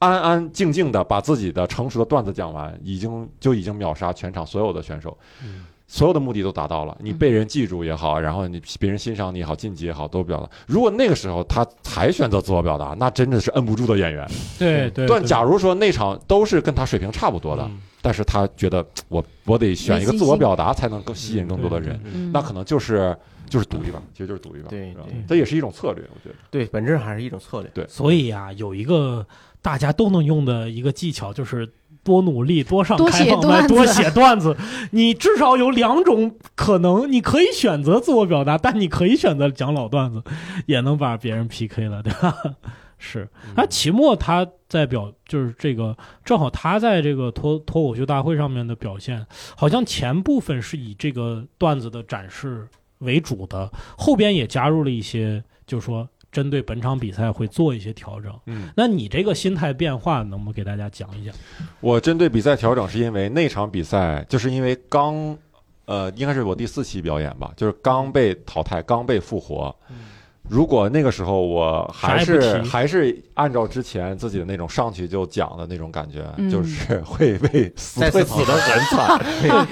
安安静静的把自己的成熟的段子讲完，已经就已经秒杀全场所有的选手。嗯所有的目的都达到了，你被人记住也好，然后你别人欣赏你也好，晋级也好，都表达。如果那个时候他才选择自我表达，那真的是摁不住的演员。对对，但假如说那场都是跟他水平差不多的，嗯但是他觉得我我得选一个自我表达才能更吸引更多的人，嗯那可能就是就是赌一把，其实就是赌一把，对对这也是一种策略，我觉得。对，本质上还是一种策略。对所以啊，有一个大家都能用的一个技巧，就是多努力、多上开放麦、多写段子。你至少有两种可能，你可以选择自我表达，但你可以选择讲老段子，也能把别人 PK 了，对吧？是，嗯那齐墨他在表就是这个，正好他在这个脱脱口秀大会上面的表现，好像前部分是以这个段子的展示为主的，后边也加入了一些，就是说针对本场比赛会做一些调整。嗯，那你这个心态变化，能不能给大家讲一讲？我针对比赛调整，是因为那场比赛就是因为刚，呃，应该是我第四期表演吧，就是刚被淘汰，刚被复活。如果那个时候我还是还是按照之前自己的那种上去就讲的那种感觉，嗯就是会被死会死的很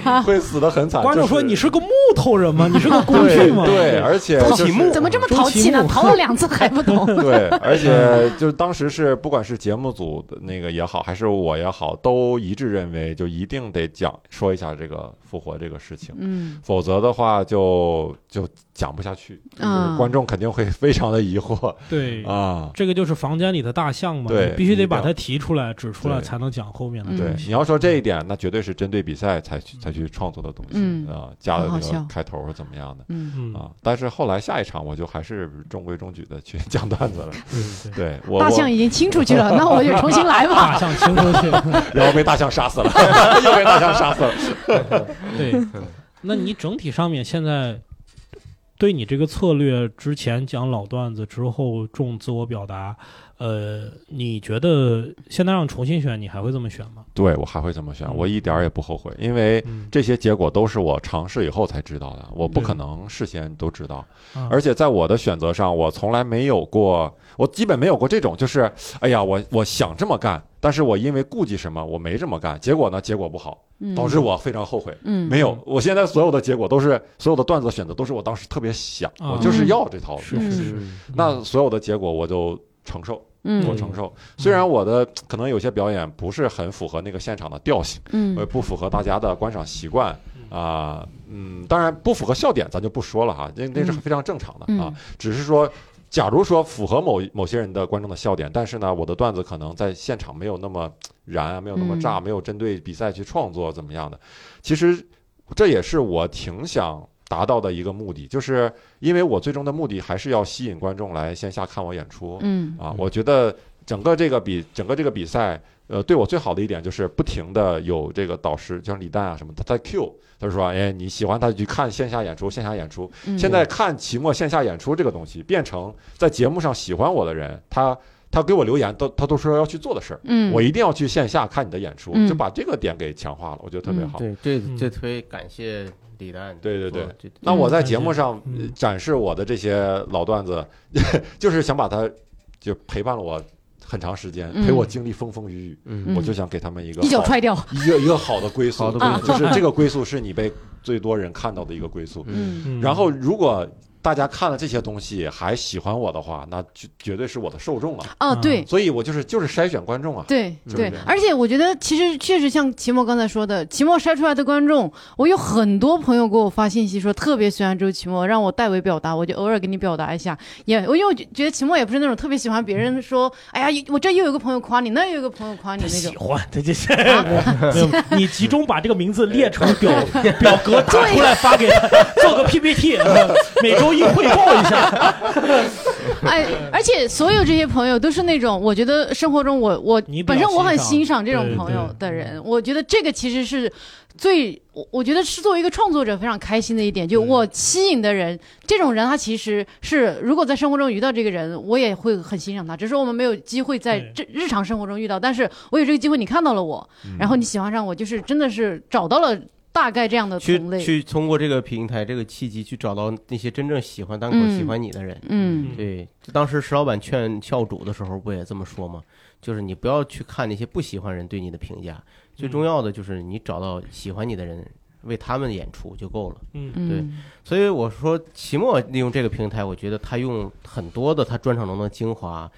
惨，会死的很惨。观众说就是你是个木头人吗？你是个工具吗？对对，而且就是木怎么这么淘气呢？淘了两次还不懂。对，而且就是当时是不管是节目组的那个也好，还是我也好，都一致认为就一定得讲说一下这个复活这个事情，嗯否则的话就就讲不下去，嗯观众肯定会非常的疑惑对啊。这个就是房间里的大象嘛，对你必须得把它提出来、指出来，才能讲后面的东，西。你要说这一点，那绝对是针对比赛才去才去创作的东西嗯啊，加了这个开头或怎么样的嗯嗯啊。但是后来下一场我就还是中规中矩的去讲段子了。对我我大象已经清出去了，那我就重新来吧。大象清出去。然后被大象杀死了，又被大象杀死了。对，那你整体上面现在对你这个策略，之前讲老段子，之后重自我表达，呃，你觉得现在让重新选，你还会这么选吗？对我还会这么选，我一点儿也不后悔，因为嗯，这些结果都是我尝试以后才知道的，我不可能事先都知道。啊。而且在我的选择上，我从来没有过，我基本没有过这种，就是哎呀，我我想这么干，但是我因为顾忌什么，我没这么干，结果呢，结果不好，嗯。导致我非常后悔。嗯没有，我现在所有的结果都是所有的段子选择都是我当时特别想，啊。我就是要这套是是是，那所有的结果我就承受，嗯。我承受。虽然我的可能有些表演不是很符合那个现场的调性，呃，嗯不符合大家的观赏习惯啊，嗯，当然不符合笑点咱就不说了哈，那那是嗯。非常正常的嗯。啊。只是说，假如说符合某某些人的观众的笑点，但是呢，我的段子可能在现场没有那么燃啊，没有那么炸，嗯。没有针对比赛去创作怎么样的。其实这也是我挺想达到的一个目的，就是因为我最终的目的还是要吸引观众来线下看我演出。嗯啊，我觉得整个这个比整个这个比赛，呃，对我最好的一点就是不停的有这个导师，就像李诞啊什么的，他在 Q，他说，哎，你喜欢他去看线下演出，线下演出。嗯现在看期末线下演出这个东西，变成在节目上喜欢我的人，他他给我留言，都他都说要去做的事儿。嗯我一定要去线下看你的演出，嗯就把这个点给强化了，我觉得特别嗯好。对，这嗯这特别感谢李诞。对对对那我在嗯节目上展示我的这些老段子，就是想把它就陪伴了我很长时间，嗯陪我经历风风雨雨。嗯我就想给他们一个一脚好踹掉。一个一个好的归宿，好的归宿就是这个归宿是你被最多人看到的一个归宿。嗯嗯然后，如果大家看了这些东西还喜欢我的话，那就绝对是我的受众了。哦，嗯对。所以我就是就是筛选观众啊。对对而且我觉得其实确实像齐墨刚才说的，齐墨筛出来的观众，我有很多朋友给我发信息说特别喜欢周奇墨，让我代为表达，我就偶尔给你表达一下。也我因为我觉得齐墨也不是那种特别 喜欢别人说，哎呀，我这又有个朋友夸你，那又有个朋友夸你那种。喜欢，他这是你集中把这个名字列成表表格打出来发给他，做个 PPT，呃每周一汇报一下。哎，而且所有这些朋友都是那种，我觉得生活中我我本身我很欣赏这种朋友的人，我觉得这个其实是最我我觉得是作为一个创作者非常开心的一点，就我吸引的人，这种人他其实是如果在生活中遇到这个人，我也会很欣赏他，只是我们没有机会在这日常生活中遇到，但是我有这个机会，你看到了我，嗯。然后你喜欢上我，就是真的是找到了大概这样的去同类，去通过这个平台这个契机去找到那些真正喜欢单口、嗯喜欢你的人。嗯对，当时石老板劝教主的时候不也这么说吗？就是你不要去看那些不喜欢人对你的评价，最重要的就是你找到喜欢你的人，为他们演出就够了。嗯对所以我说，齐墨利用这个平台，我觉得他用很多的他专场中的精华，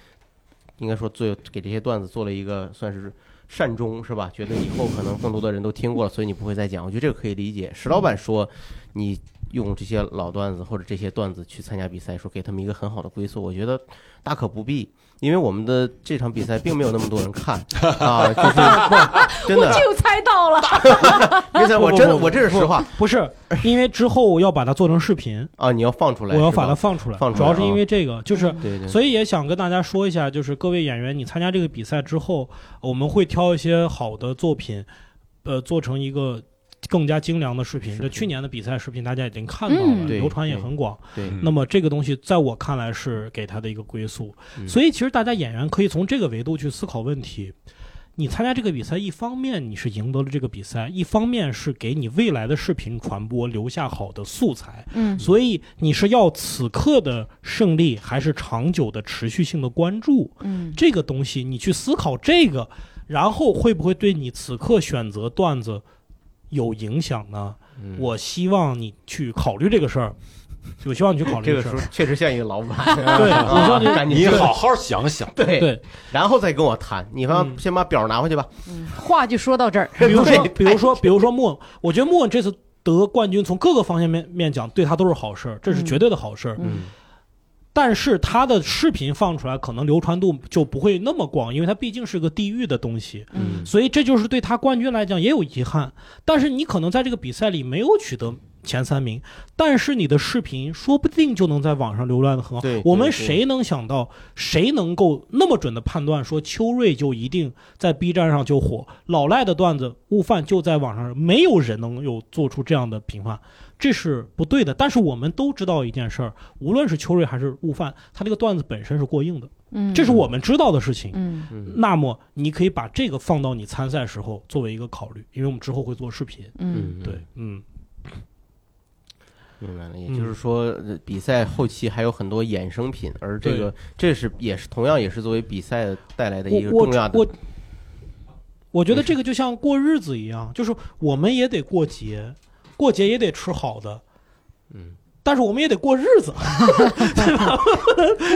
应该说做给这些段子做了一个算是善终，是吧？觉得以后可能更多的人都听过了，所以你不会再讲。我觉得这个可以理解。石老板说，你用这些老段子或者这些段子去参加比赛，说给他们一个很好的归宿，我觉得大可不必，因为我们的这场比赛并没有那么多人看啊，就是不真的，就猜到了，因为我真的我这是实话。不是，因为之后要把它做成视频，啊，你要放出来，我要把它放出来，放出来主要是因为这个，就是对对，所以也想跟大家说一下，就是各位演员，你参加这个比赛之后，我们会挑一些好的作品，呃，做成一个更加精良的视频。这去年的比赛视频大家已经看到了，流传也很广。对，嗯那么这个东西在我看来是给他的一个归宿。嗯所以其实大家演员可以从这个维度去思考问题。你参加这个比赛，一方面你是赢得了这个比赛，一方面是给你未来的视频传播留下好的素材。嗯所以你是要此刻的胜利，还是长久的持续性的关注？嗯这个东西你去思考这个，然后会不会对你此刻选择段子有影响呢？嗯我希望你去考虑这个事儿，我希望你去考虑这个事儿。确实像一个老板，对啊我说你赶紧你好好想想，对，对，然后再跟我谈，你反正嗯先把表拿回去吧，嗯，话就说到这儿，比如说，比如说，比如说莫，我觉得莫这次得冠军，从各个方面面面讲，对他都是好事儿，这是嗯绝对的好事儿。嗯但是他的视频放出来，可能流传度就不会那么广，因为它毕竟是个地域的东西，嗯所以这就是对他冠军来讲也有遗憾。但是你可能在这个比赛里没有取得前三名，但是你的视频说不定就能在网上流传的很好。对，我们谁能想到，谁能够那么准的判断说秋瑞就一定在 B 站上就火，老赖的段子悟饭就在网上，没有人能有做出这样的评判，这是不对的。但是我们都知道一件事儿，无论是秋瑞还是悟饭，他这个段子本身是过硬的，嗯，这是我们知道的事情。嗯嗯那么你可以把这个放到你参赛时候作为一个考虑，因为我们之后会做视频。嗯嗯，对，嗯，明白了，也嗯就是说，呃比赛后期还有很多衍生品，而这个这是也是同样也是作为比赛带来的一个重要的我我觉得这个就像过日子一样，就是我们也得过节，过节也得吃好的，嗯，但是我们也得过日子，对吧？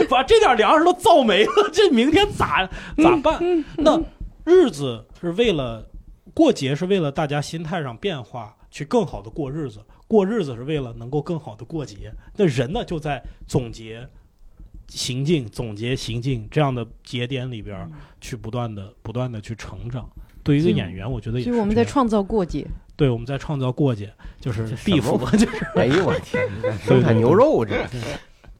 把这点粮食都造没了，这明天咋咋办？那日子是为了过节，是为了大家心态上变化，去更好的过日子。过日子是为了能够更好的过节。那人呢，就在总结、行进、总结、行进这样的节点里边，去不断的、不断的去成长。对于一个演员，我觉得也就是是我们在创造过节，对我们在创造过节，就是地府，就是哎呦我天，生产牛肉这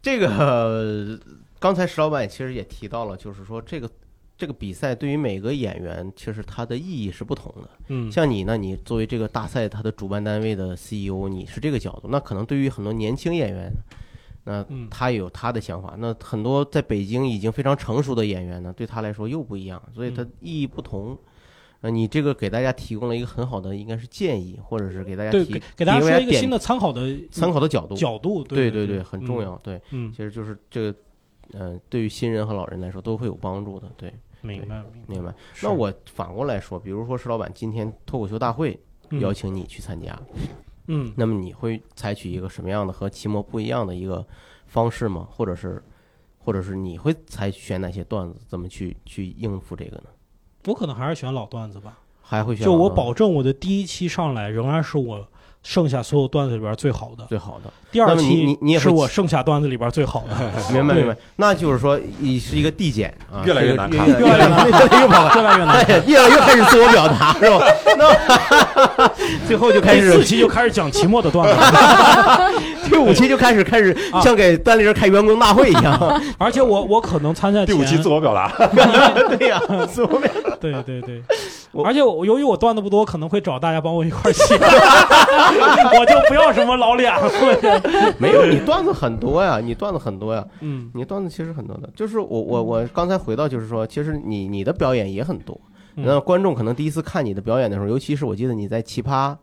这个呃刚才石老板其实也提到了，就是说这个这个比赛对于每个演员，其实它的意义是不同的。嗯，像你呢，你作为这个大赛它的主办单位的 CEO，你是这个角度，那可能对于很多年轻演员，那嗯他也有他的想法。那很多在北京已经非常成熟的演员呢，对他来说又不一样，所以它嗯意义不同。那你这个给大家提供了一个很好的，应该是建议，或者是给大家，提给给大家说一个新的参考的参考的角度。角度，对对对，很重。要。对，嗯，其实就是这个，嗯，对于新人和老人来说都会有帮助的。对，明白明白。那我反过来说，比如说石老板今天脱口秀大会嗯邀请你去参加，嗯，那么你会采取一个什么样的和期末不一样的一个方式吗？或者是，或者是你会采取选哪些段子，怎么去去应付这个呢？我可能还是选老段子吧。还会选就我保证我的第一期上来仍然是我剩下所有段子里边最好的，最好的，第二期你你也是我剩下段子里边最好的，明白明白。那就是说，你是一个递减啊，越来越难 看越来越难，越来越难越来越难。哎，越来越开始自我表达，是吧？那 最后就开第四，期就开始讲期末的段子，第五期就开始开始啊像给单立人开员工大会一样。而且我我可能参赛前第五期自我表达，对呀，自我表达。对对对，而且我由于我段子不多，可能会找大家帮我一块写，我就不要什么老脸了。没有，你段子很多呀，你段子很多呀，嗯你段子其实很多的。就是我我我刚才回到，就是说，其实你你的表演也很多。嗯。那观众可能第一次看你的表演的时候，尤其是我记得你在奇葩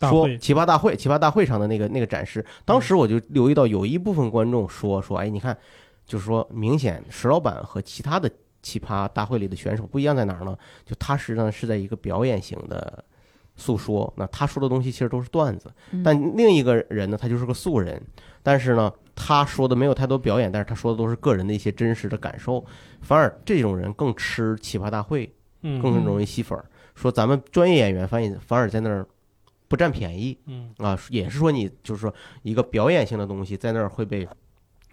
说奇葩大会奇葩大会上的那个那个展示，当时我就留意到有一部分观众说说，哎，你看，就是说明显石老板和其他的奇葩大会里的选手不一样在哪儿呢？就他实际上是在一个表演型的诉说，那他说的东西其实都是段子，嗯。但另一个人呢，他就是个素人，但是呢，他说的没有太多表演，但是他说的都是个人的一些真实的感受，反而这种人更吃奇葩大会，嗯更容易吸粉儿。说咱们专业演员反而反而在那儿不占便宜嗯啊，也是说你就是说一个表演性的东西在那儿会被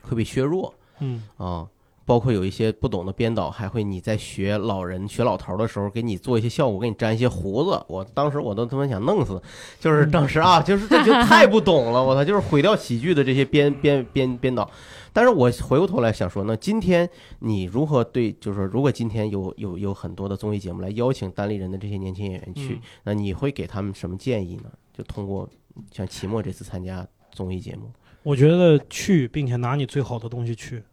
会被削弱嗯啊。包括有一些不懂的编导，还会你在学老人、学老头儿的时候，给你做一些效果，给你粘一些胡子。我当时我都他妈想弄死，就是当时啊，就是这就太不懂了，我操，就是毁掉喜剧的这些编编编编导。但是我回过头来想说，那今天你如何对，就是说如果今天有有有很多的综艺节目来邀请单立人的这些年轻演员去，嗯那你会给他们什么建议呢？就通过像期末这次参加综艺节目，我觉得去，并且拿你最好的东西去，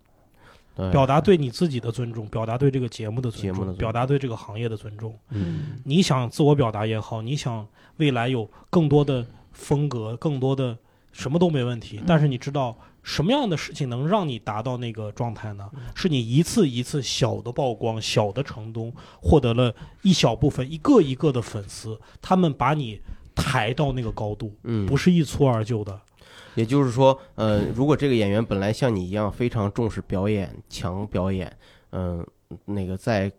对，表达对你自己的尊重，表达对这个节目的尊重，节目的尊重表达对这个行业的尊重。嗯你想自我表达也好，你想未来有更多的风格，更多的什么都没问题。但是你知道什么样的事情能让你达到那个状态呢？是你一次一次小的曝光、小的成功，获得了一小部分、一个一个的粉丝，他们把你抬到那个高度，嗯，不是一蹴而就的。也就是说，呃，如果这个演员本来像你一样非常重视表演、强表演，嗯、那个在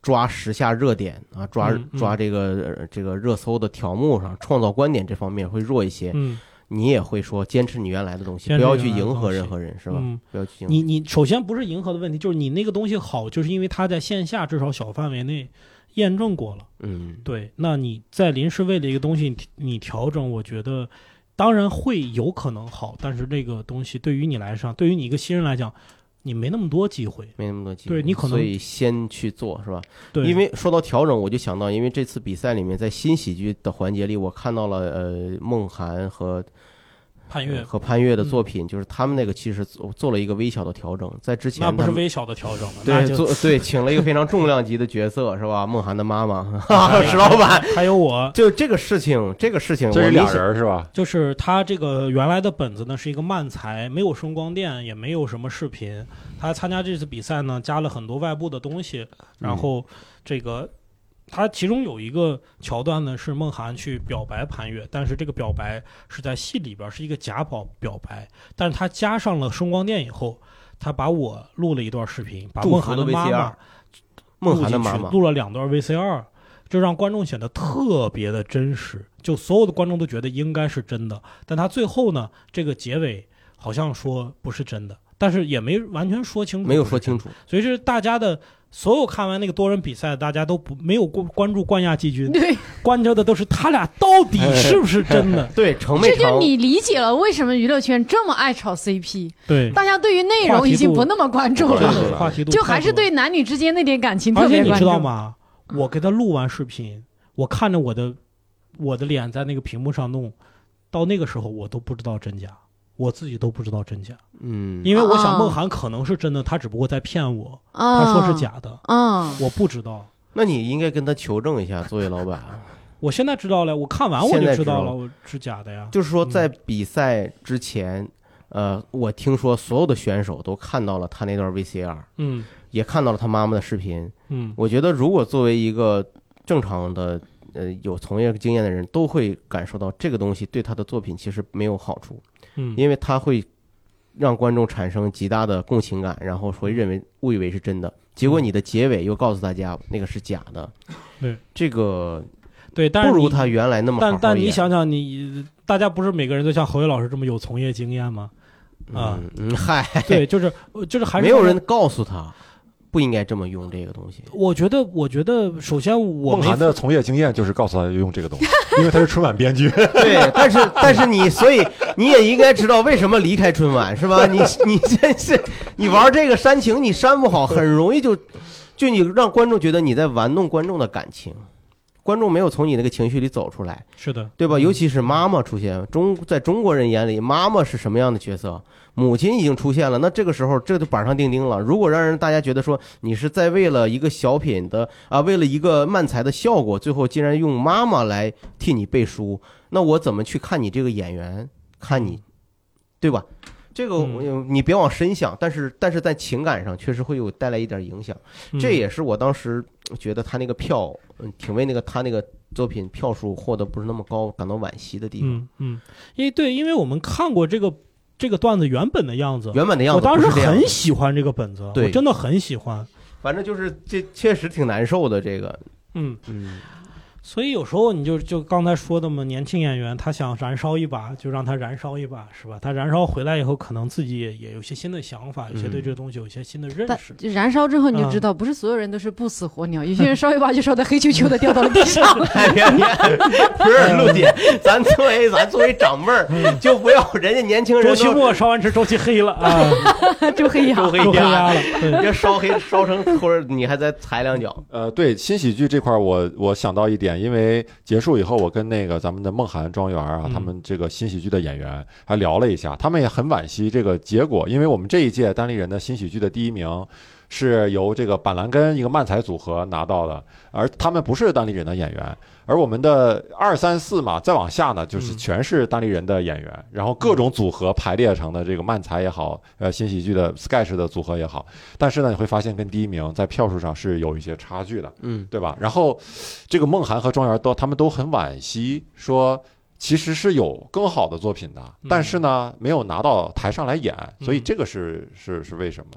抓时下热点啊，抓抓这个、呃这个热搜的条目上，创造观点这方面会弱一些。嗯，你也会说坚持你原来的东西，不要去迎合任何人，是吧？嗯不要去迎合。你你首先不是迎合的问题，就是你那个东西好，就是因为它在线下至少小范围内验证过了。嗯对，那你在临时为了一个东西你你调整，我觉得当然会有可能好，但是这个东西对于你来上，对于你一个新人来讲，你没那么多机会。没那么多机会，对你可能所以先去做，是吧？对，因为说到调整，我就想到，因为这次比赛里面，在新喜剧的环节里，我看到了呃梦涵和潘越和潘越的嗯作品，就是他们那个其实做做了一个微小的调整，在之前那不是微小的调整了，那对就做对请了一个非常重量级的角色，是吧？梦涵的妈妈，哈 哈石老板。还有我，就这个事情，这个事情，这是俩人是吧？就是他这个原来的本子呢是一个漫才，没有声光电，也没有什么视频。他参加这次比赛呢，加了很多外部的东西，然后这个。他其中有一个桥段呢，是梦涵去表白潘越，但是这个表白是在戏里边是一个假表表白，但是他加上了声光电以后，他把我录了一段视频，把梦涵的妈妈梦涵的妈妈，录了两段 VCR，就让观众显得特别的真实，就所有的观众都觉得应该是真的。但他最后呢，这个结尾好像说不是真的，但是也没完全说清楚，没有说清。楚。所以是大家的所有看完那个多人比赛，大家都不没有关关注冠亚季军，对，关注的都是他俩到底 是不是真的。对，成没成？这就你理解了为什么娱乐圈这么爱炒 CP，对，大家对于内容已经不那么关注了，话题度就还是对男女之间那点感情特而且你别关注。知道吗？我给他录完视频，我看着我的我的脸在那个屏幕上弄，到那个时候我都不知道真假，我自己都不知道真假，嗯，因为我想啊梦涵可能是真的，他只不过在骗我，啊，他说是假的，嗯，我不知道。那你应该跟他求证一下，作为老板。我现在知道了，我看完我就知道了，是假的呀。就是说，嗯在比赛之前，呃，我听说所有的选手都看到了他那段 VCR，嗯也看到了他妈妈的视频。嗯我觉得，如果作为一个正常的呃有从业经验的人，都会感受到这个东西对他的作品其实没有好处，嗯，因为他会让观众产生极大的共情感，然后会认为误以为是真的。结果你的结尾又告诉大家那个是假的，对。这个对，但是不如他原来那么好好但但你想想你，大家不是每个人都像侯伟老师这么有从业经验吗？啊。嗯，嗯嗨，对，就是就是还是没有人告诉他不应该这么用这个东西。我觉得，我觉得，首先我梦涵的从业经验就是告诉他要用这个东西，因为他是春晚编剧。对，但是但是你，所以你也应该知道为什么离开春晚是吧？你你真是你玩这个煽情，你煽不好，很容易就就你让观众觉得你在玩弄观众的感情，观众没有从你那个情绪里走出来，是的，对吧？尤其是妈妈出现，中在中国人眼里，妈妈是什么样的角色？母亲已经出现了，那这个时候这就板上钉钉了。如果让人大家觉得说你是在为了一个小品的啊，为了一个漫才的效果，最后竟然用妈妈来替你背书，那我怎么去看你这个演员？看你，对吧？这个嗯你别往深想，但是但是在情感上确实会有带来一点影响。嗯这也是我当时觉得他那个票，嗯，挺为那个他那个作品票数获得不是那么高感到惋惜的地方。嗯嗯，因为对，因为我们看过这个这个段子原本的样子，原本的样子我当时很喜欢这个本子，对我真的很喜欢。反正就是这确实挺难受的。这个，嗯，嗯所以有时候你就就刚才说的嘛，年轻演员他想燃烧一把，就让他燃烧一把，是吧？他燃烧回来以后，可能自己也也有些新的想法，有些对这个东西有些新的认识。就燃烧之后你就知道，不是所有人都是不死火鸟，有些人烧一把就烧得黑黢黢的掉到了地上。哎呀呀，不是陆姐，咱作为咱作为长辈儿，就不要人家年轻人周都期末烧完之后，周期黑了啊，周黑鸭周，黑鸭鸭了。对，要烧黑烧成或者你还再踩两脚，呃，对新喜剧这块儿，我我想到一点，因为结束以后，我跟那个咱们的梦涵庄园啊，嗯他们这个新喜剧的演员还聊了一下，他们也很惋惜这个结果，因为我们这一届单立人的新喜剧的第一名是由这个板蓝根一个漫才组合拿到的，而他们不是单立人的演员，而我们的二三四嘛，再往下呢，就是嗯全是单立人的演员，然后各种组合排列成的这个漫才也好，呃，新喜剧的 sketch 的组合也好，但是呢，你会发现跟第一名在票数上是有一些差距的。嗯，对吧？然后这个梦涵和庄园都他们都很惋惜，说其实是有更好的作品的，嗯但是呢没有拿到台上来演，所以嗯这个是是是为什么？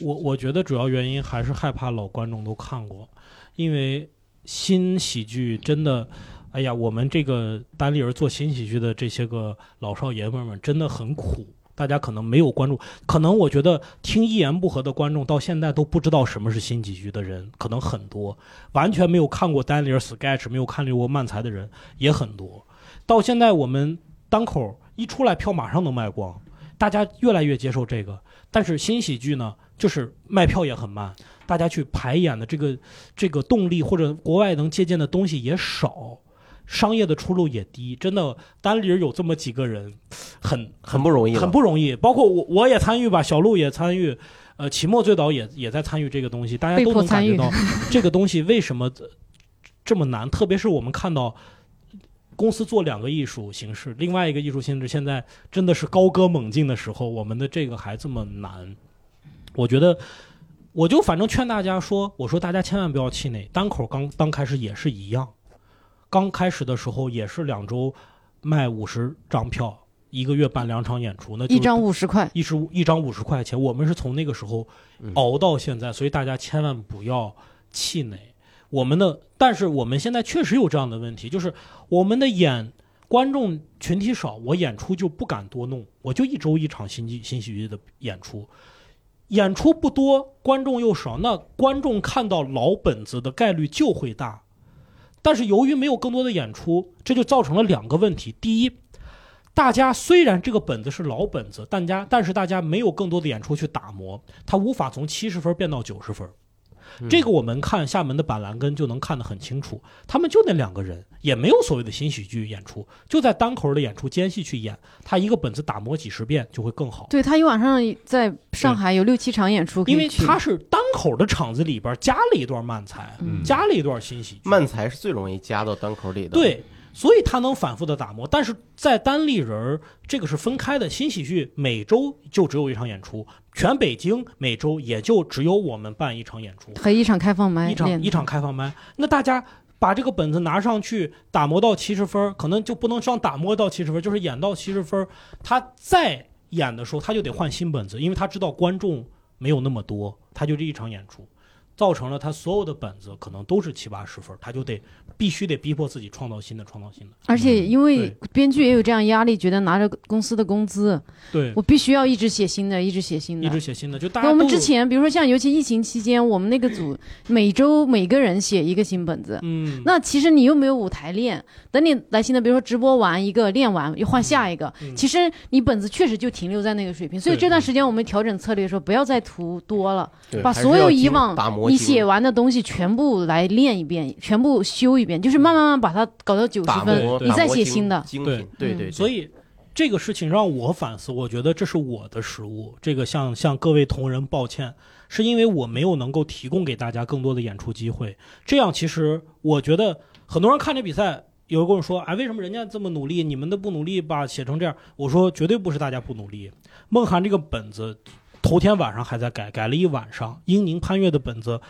我我觉得主要原因还是害怕老观众都看过，因为新喜剧真的，哎呀，我们这个单立人做新喜剧的这些个老少爷们们真的很苦。大家可能没有关注，可能我觉得听一言不合的观众到现在都不知道什么是新喜剧的人，可能很多，完全没有看过单立人 sketch，没有看过漫才的人也很多。到现在我们单口一出来票马上能卖光，大家越来越接受这个。但是新喜剧呢，就是卖票也很慢，大家去排演的这个这个动力或者国外能借鉴的东西也少，商业的出路也低。真的，单立人有这么几个人，很很不容易，很不容易。包括我我也参与吧，小鹿也参与，呃，期末最早也也在参与这个东西，大家都迫参与能感觉到这个东西为什么呃这么难。特别是我们看到公司做两个艺术形式，另外一个艺术形式现在真的是高歌猛进的时候，我们的这个还这么难。我觉得，我就反正劝大家说，我说大家千万不要气馁，单口刚刚开始也是一样，刚开始的时候也是两周卖五十张票，一个月办两场演出，那就一张五十块，一十一张五十块钱，我们是从那个时候嗯熬到现在，所以大家千万不要气馁。我们的，但是我们现在确实有这样的问题，就是我们的演观众群体少，我演出就不敢多弄，我就一周一场新剧新喜剧的演出，演出不多，观众又少，那观众看到老本子的概率就会大。但是由于没有更多的演出，这就造成了两个问题：第一，大家虽然这个本子是老本子，但家但是大家没有更多的演出去打磨，它无法从七十分变到九十分。这个我们看厦门的板蓝根就能看得很清楚，他们就那两个人，也没有所谓的新喜剧演出，就在单口的演出间隙去演，他一个本子打磨几十遍就会更好。对他一晚上在上海有六七场演出因为，他是单口的场子里边加了一段慢才，嗯。加了一段新喜剧，慢才是最容易加到单口里的，，对，所以他能反复的打磨。但是在单立人儿这个是分开的，新喜剧每周就只有一场演出，全北京每周也就只有我们办一场演出，和一场开放麦一场一场开放麦。那大家把这个本子拿上去打磨到七十分儿，可能就不能上打磨到七十分儿，就是演到七十分儿，他再演的时候他就得换新本子，因为他知道观众没有那么多，他就这一场演出。造成了他所有的本子可能都是七八十分，他就得必须得逼迫自己创造新的，创造新的。而且因为编剧也有这样压力，觉得拿着公司的工资，对，我必须要一直写新的，一直写新的一。直写新的，就大家我们之前，比如说像尤其疫情期间，我们那个组每周每个人写一个新本子。嗯，那其实你又没有舞台练，等你来新的，比如说直播完一个练完又换下一个，嗯其实你本子确实就停留在那个水平。所以这段时间我们调整策略说，不要再图多了，把所有以往打磨精你写完的东西全部来练一遍，全部修一遍，就是慢慢慢把它搞到九十分，你再写新的。精对品，对对，对所以这个事情让我反思，我觉得这是我的失误。这个向向各位同仁抱歉，是因为我没有能够提供给大家更多的演出机会。这样其实我觉得很多人看这比赛。有人跟我说：“哎，为什么人家这么努力，你们的不努力把写成这样？”我说：“绝对不是大家不努力。梦涵这个本子，头天晚上还在改，改了一晚上。英宁、潘越的本子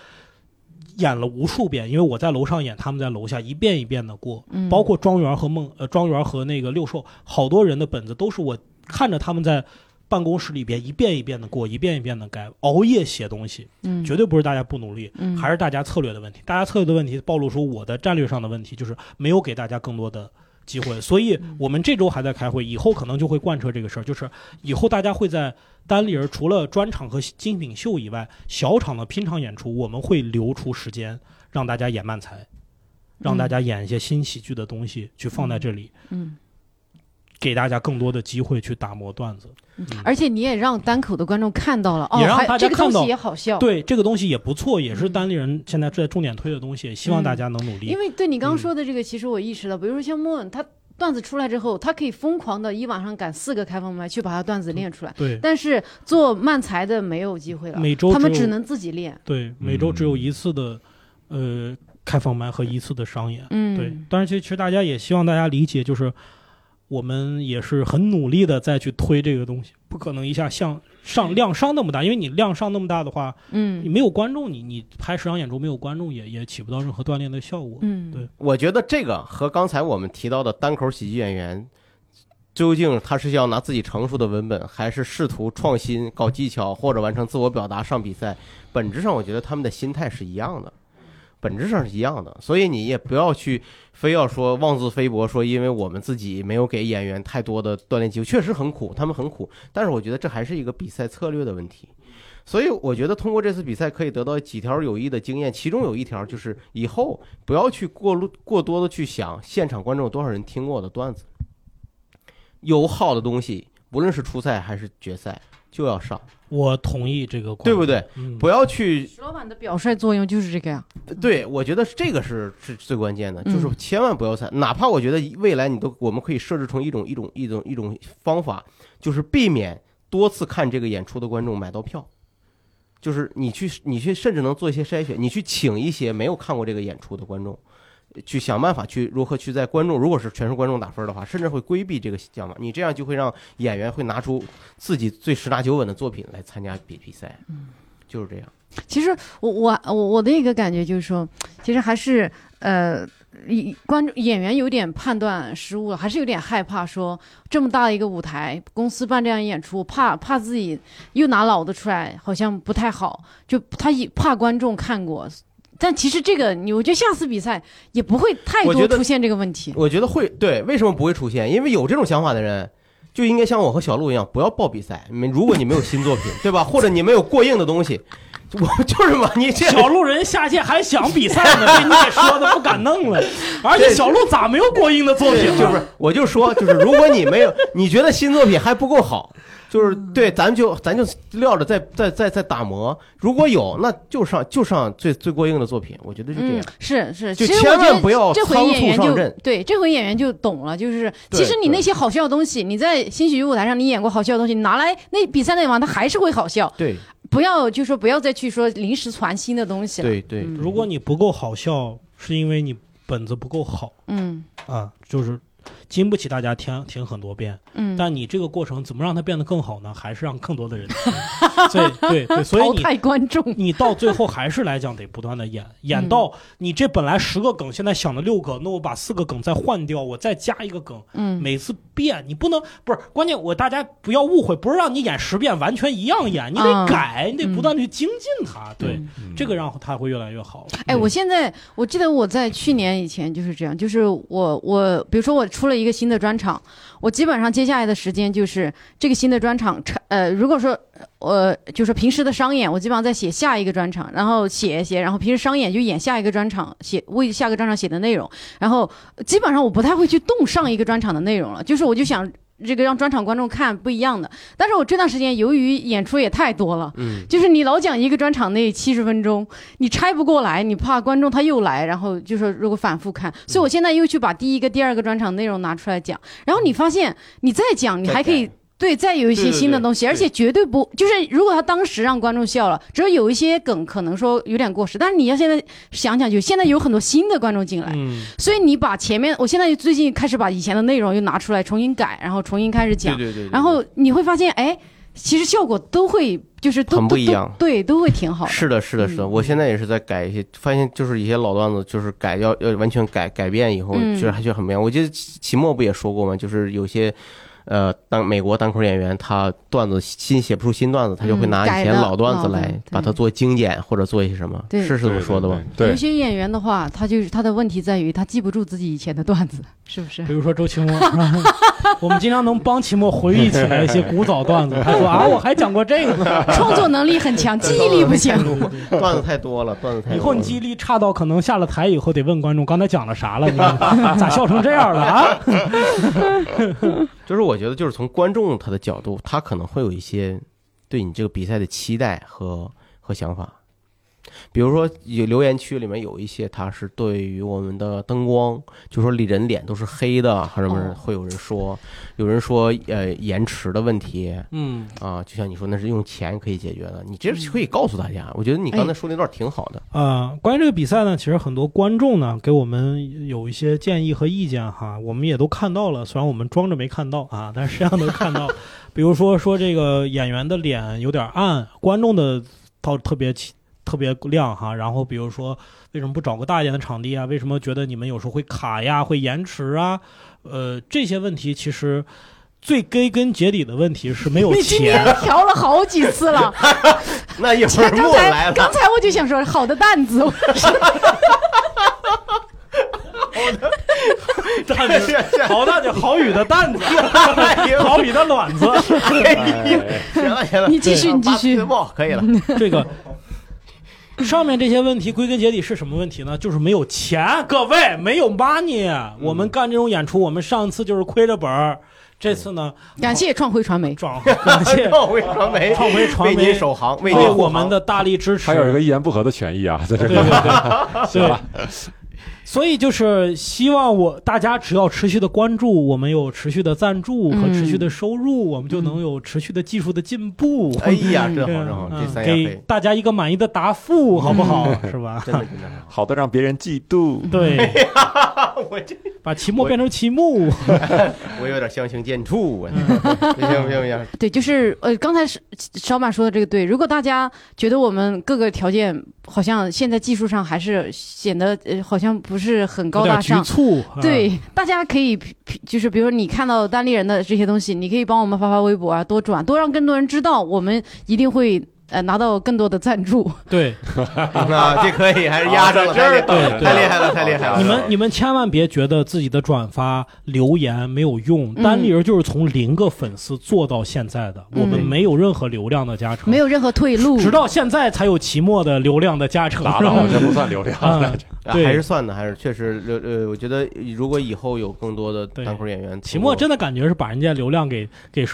演了无数遍，因为我在楼上演，他们在楼下一遍一遍的过。嗯，包括庄园和梦呃庄园和那个六兽，好多人的本子都是我看着他们在办公室里边一遍一遍的过，一遍一遍的改，熬夜写东西，嗯，绝对不是大家不努力，嗯还是大家策略的问题。大家策略的问题暴露出我的战略上的问题，就是没有给大家更多的机会。所以我们这周还在开会，以后可能就会贯彻这个事儿，就是以后大家会在单立人除了专场和精品秀以外，小场的拼场演出，我们会留出时间让大家演慢才，让大家演一些新喜剧的东西去放在这里，嗯。给大家更多的机会去打磨段子。而且你也让单口的观众看到了，哦，也让还大家看到这个东西也好笑。对这个东西也不错，也是单立人现在在重点推的东西，希望大家能努力。因为对你刚刚嗯说的这个，其实我意识到，比如说像莫文，他段子出来之后，他可以疯狂的一晚上赶四个开放麦去把他段子练出来，对但是做漫才的没有机会了，每周他们只能自己练。对，每周只有一次的，呃，开放麦和一次的商演。嗯，对，但是，其实其实大家也希望大家理解，就是我们也是很努力的再去推这个东西，不可能一下像上量上那么大，因为你量上那么大的话，嗯你嗯没有观众，你你拍十场演出没有观众也也起不到任何锻炼的效果。嗯，对我觉得这个和刚才我们提到的单口喜剧演员，究竟他是要拿自己成熟的文本，还是试图创新、搞技巧或者完成自我表达上比赛？本质上，我觉得他们的心态是一样的，本质上是一样的。所以你也不要去非要说妄自菲薄，说因为我们自己没有给演员太多的锻炼机会，确实很苦，他们很苦。但是我觉得这还是一个比赛策略的问题。所以我觉得通过这次比赛可以得到几条有益的经验，其中有一条就是以后不要去过路过多的去想现场观众有多少人听过我的段子，有好的东西，无论是初赛还是决赛就要上，我同意这个观点，对不对？嗯，不要去徐老板的表率作用就是这个呀。对，我觉得这个是是最关键的，嗯就是千万不要猜，哪怕我觉得未来你都我们可以设置成一种一种一种一种方法，就是避免多次看这个演出的观众买到票。就是你去，你去，甚至能做一些筛选，你去请一些没有看过这个演出的观众，去想办法去如何去在观众如果是全是观众打分的话，甚至会规避这个想法。你这样就会让演员会拿出自己最十拿九稳的作品来参加比比赛，就是这样。其实我我我我的一个感觉就是说，其实还是呃，一观众演员有点判断失误了，还是有点害怕说这么大的一个舞台，公司办这样演出，怕怕自己又拿老的出来，好像不太好，就他也怕观众看过。但其实这个，你我觉得下次比赛也不会太我觉得多出现这个问题。我觉得会对，为什么不会出现？因为有这种想法的人，就应该像我和小鹿一样，不要报比赛。你们如果你没有新作品，对吧？或者你没有过硬的东西，我就是嘛，你这小鹿人下届还想比赛呢，被你给说的不敢弄了。而且小鹿咋没有过硬的作品呢？就是我就说，就是如果你没有，你觉得新作品还不够好，就是对，咱就咱就撂着再再再再打磨。如果有，那就上就上最最过硬的作品，我觉得是这嗯样。，是是，就千万不要这回仓演员就促上阵对，这回演员就懂了，就是其实你那些好笑的东西，你在新喜剧舞台上你演过好笑的东西，你拿来那比赛那地方，它还是会好笑。对不要就说不要再去说临时传新的东西了。对对，嗯如果你不够好笑，是因为你本子不够好嗯啊，就是经不起大家听听很多遍。嗯，但你这个过程怎么让它变得更好呢？还是让更多的人听。所以对对，所以淘你汰观众。你到最后还是来讲得不断的演，演到你这本来十个梗，现在想了六个，那我把四个梗再换掉，我再加一个梗，嗯每次变，你不能不是关键，我大家不要误会，不是让你演十遍完全一样演，你得啊改，你得不断地去精进它，对，嗯这个让它会越来越好。哎，我现在我记得我在去年以前就是这样，就是我我比如说我出了一个新的专场，我基本上接下来的时间就是这个新的专场，呃，如果说呃就是平时的商演，我基本上在写下一个专场，然后写一写，然后平时商演就演下一个专场，写为下个专场写的内容，然后基本上我不太会去动上一个专场的内容了，就是我就想。这个让专场观众看不一样的，但是我这段时间由于演出也太多了，嗯，就是你老讲一个专场那七十分钟，你拆不过来，你怕观众他又来，然后就说如果反复看，所以我现在又去把第一个、第二个专场内容拿出来讲，然后你发现你再讲，你还可以。对，再有一些新的东西，对而且绝对不就是，如果他当时让观众笑了，只有有一些梗可能说有点过时，但是你要现在想想，就现在有很多新的观众进来，嗯，所以你把前面，我现在最近开始把以前的内容又拿出来重新改，然后重新开始讲，对对然后你会发现，哎，其实效果都会就是很不一样对，都会挺好的。是的，是的，是的，嗯我现在也是在改一些，发现就是一些老段子，就是改要要完全改改变以后，嗯就是还是很不一样。我记得期期末不也说过吗？就是有些。呃，当美国单口演员他段子新写不出新段子，他就会嗯拿以前老段子来把它做精简或者做一些什么，对是是这么说的吧？对有些演员的话，他就是他的问题在于他记不住自己以前的段子，是不是比？如说周奇墨，我们经常能帮奇墨回忆起来一些古早段子。他说 啊，我还讲过这个呢。创作能力很强，记忆力不行。段子太多了，段子太多了。以后你记忆力差到可能下了台以后得问观众刚才讲了啥了，你咋笑成这样了啊？就是我我觉得，就是从观众他的角度，他可能会有一些对你这个比赛的期待和和想法。比如说，有留言区里面有一些，他是对于我们的灯光，就说人脸都是黑的，还是什么哦。会有人说，有人说呃延迟的问题。嗯，啊，就像你说那是用钱可以解决的，你这是可以告诉大家。我觉得你刚才说那段挺好的，呃，关于这个比赛呢，其实很多观众呢给我们有一些建议和意见哈，我们也都看到了，虽然我们装着没看到啊，但是实际上能看到。比如说说这个演员的脸有点暗，观众的倒特别起特别亮哈。然后比如说为什么不找个大一点的场地啊？为什么觉得你们有时候会卡呀、会延迟啊？呃，这些问题其实最归根结底的问题是没有你今天钱。调了好几次了，那一会儿刚莫来了，才刚才我就想说，好的担子，我担子，好大姐，好雨的担子，好雨的卵子。哎行了行了，你继续，你继续可以了。这个上面这些问题归根结底是什么问题呢？就是没有钱，各位没有 money。我们干这种演出，我们上次就是亏着本儿，这次呢，感谢创辉传媒，转 感谢创辉传媒，创辉传为您媒守航，为我们的大力支持。还有一个一言不合的权益啊，在这对里。对。对。对，所以就是希望我大家只要持续的关注，我们有持续的赞助和持续的收入，我们就能有持续的技术的进步。哎呀，真好真好，嗯这三给大家一个满意的答复，好不好？是吧？真的真的好。好的，让别人嫉妒。对，我这把期末变成期木。我有点相形见绌啊！不行不行不行，对，就是呃，刚才是小马说的这个对。如果大家觉得我们各个条件好像现在技术上还是显得呃好像不是很高有点局大上，促，啊，对，大家可以就是比如说你看到单立人的这些东西，你可以帮我们发发微博啊，多转，多让更多人知道，我们一定会呃拿到更多的赞助。对，那，这可以，还是压着了，太厉对对。太厉害了，太厉害了！你们你们千万别觉得自己的转发留言没有用，嗯。单立人就是从零个粉丝做到现在的，我们嗯没有任何流量的加成，没有任何退路，直到现在才有期末的流量的加成，拉倒，这不算流量。还是算的，还是确实呃呃，我觉得如果以后有更多的对单口演员，期末真的感觉是把人家流量给给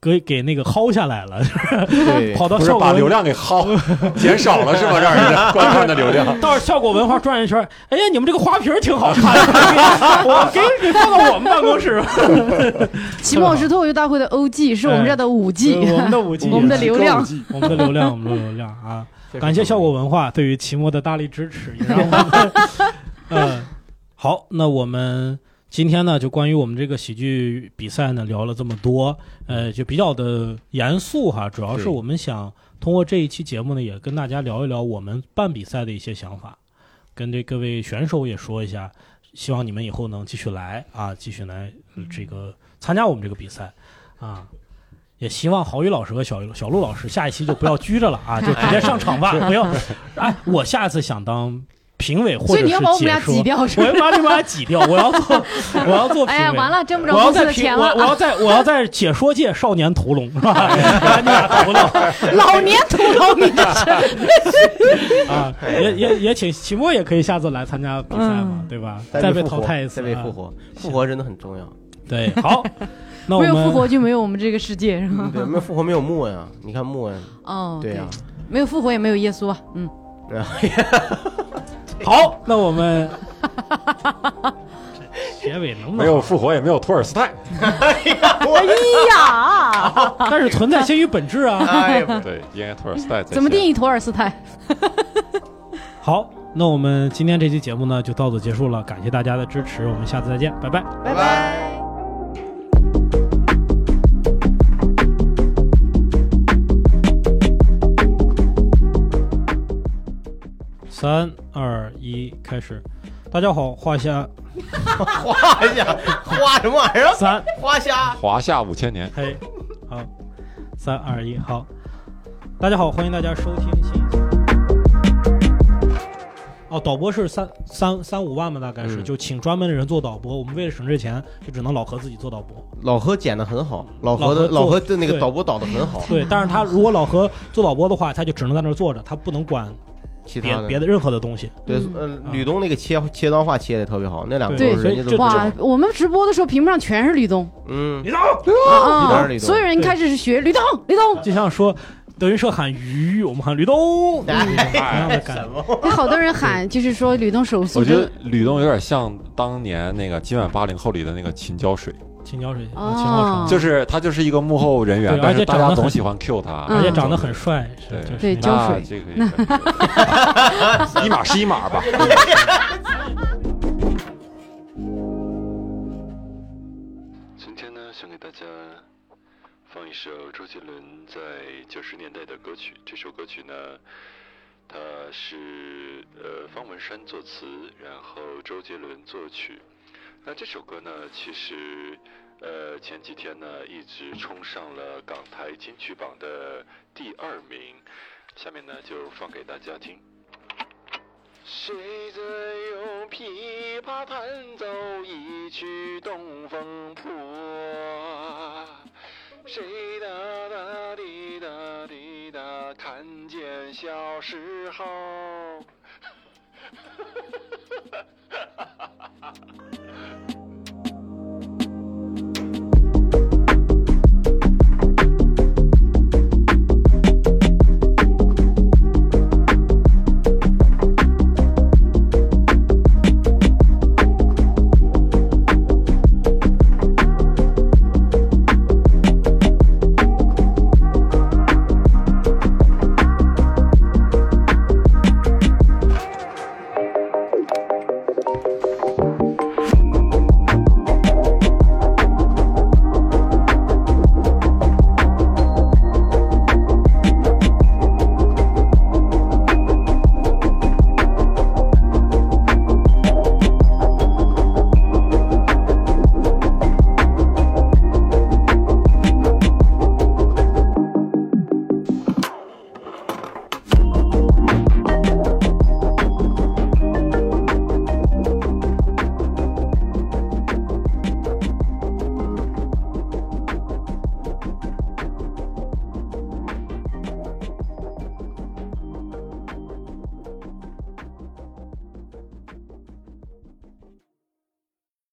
给给那个薅下来了，对 跑到不是效果把流量给薅减少了是吧？让人家观看的流量。到效果文化转一圈，哎呀，你们这个花瓶挺好看的，我给给放到我们办公室吧。期末是脱口秀大会的 OG，是我们这儿的五 G，、我们的五 G，我们的流量。我们的流量，我们的流量啊！感谢效果文化对于期末的大力支持，也让我们，嗯，好，那我们今天呢，就关于我们这个喜剧比赛呢，聊了这么多，呃，就比较的严肃哈，主要是我们想通过这一期节目呢，也跟大家聊一聊我们办比赛的一些想法，跟这各位选手也说一下，希望你们以后能继续来啊，继续来呃这个参加我们这个比赛啊。也希望郝宇老师和小小陆老师下一期就不要拘着了啊，就直接上场吧，不要。哎，我下一次想当评委或所以者是你要把我们俩解说挤掉是吧？我要把你们俩挤掉，我要做，我要做 评委。哎呀，完了，挣不着我要公司在评我的钱了。我要在我要在解说界少年屠龙是吧？把你俩屠了老年屠龙，你这是啊！也也也请期末也可以下次来参加比赛嘛，嗯对吧？再被淘汰一次，啊再被复活，复活真的很重要。对，好，那我没有复活就没有我们这个世界，是吧？对，没有复活没有穆恩啊！你看穆恩，哦，对呀，没有复活也没有耶稣啊，嗯，好，那我们这结尾能不能没有复活，也没有托尔斯泰。哎呀，但是存在先于本质啊。哎呀，对，应该托尔斯泰在怎么定义？义托尔斯泰？好，那我们今天这期节目呢就到此结束了，感谢大家的支持，我们下次再见，拜拜。拜拜。三二一，开始。大家好，华夏画一下，画什么玩意儿？三华夏。华夏五千年，嘿，好，三二一，好，大家好，欢迎大家收听新一期。哦，导播是三三三五万吧，大概是，嗯就请专门的人做导播。我们为了省这钱，就只能老何自己做导播。老何剪的很好，老何的老何做的那个对导播导的很好，对，但是他如果老何做导播的话，他就只能在那儿坐着，他不能管别其他的。别的任何的东西。对，嗯。呃，吕东那个切切刀画切的特别好，那两个对都是人哇，我们直播的时候屏幕上全是吕东。嗯，李导，啊一点儿吕东。所有人开始是学吕东，吕东。就像说德云社喊鱼，我们喊吕东，哎同样的感觉。什么？有好多人喊，就是说吕东手速我觉得吕东有点像当年那个今晚八零后里的那个秦浇水，青椒水，哦。秦昊成，就是他就是一个幕后人员，但是而且长得很大家总喜欢 Q 他，嗯 而且长得很帅，是对。就是对那胶水。那这个 一码是一码吧。今天呢，想给大家放一首周杰伦在九十年代的歌曲。这首歌曲呢，它是呃方文山作词，然后周杰伦作曲。那这首歌呢，其实呃前几天呢一直冲上了港台金曲榜的第二名。下面呢就放给大家听。谁在用琵琶弹奏一曲《东风破》？谁哒哒滴哒滴哒看见小时候？哈哈哈哈哈哈。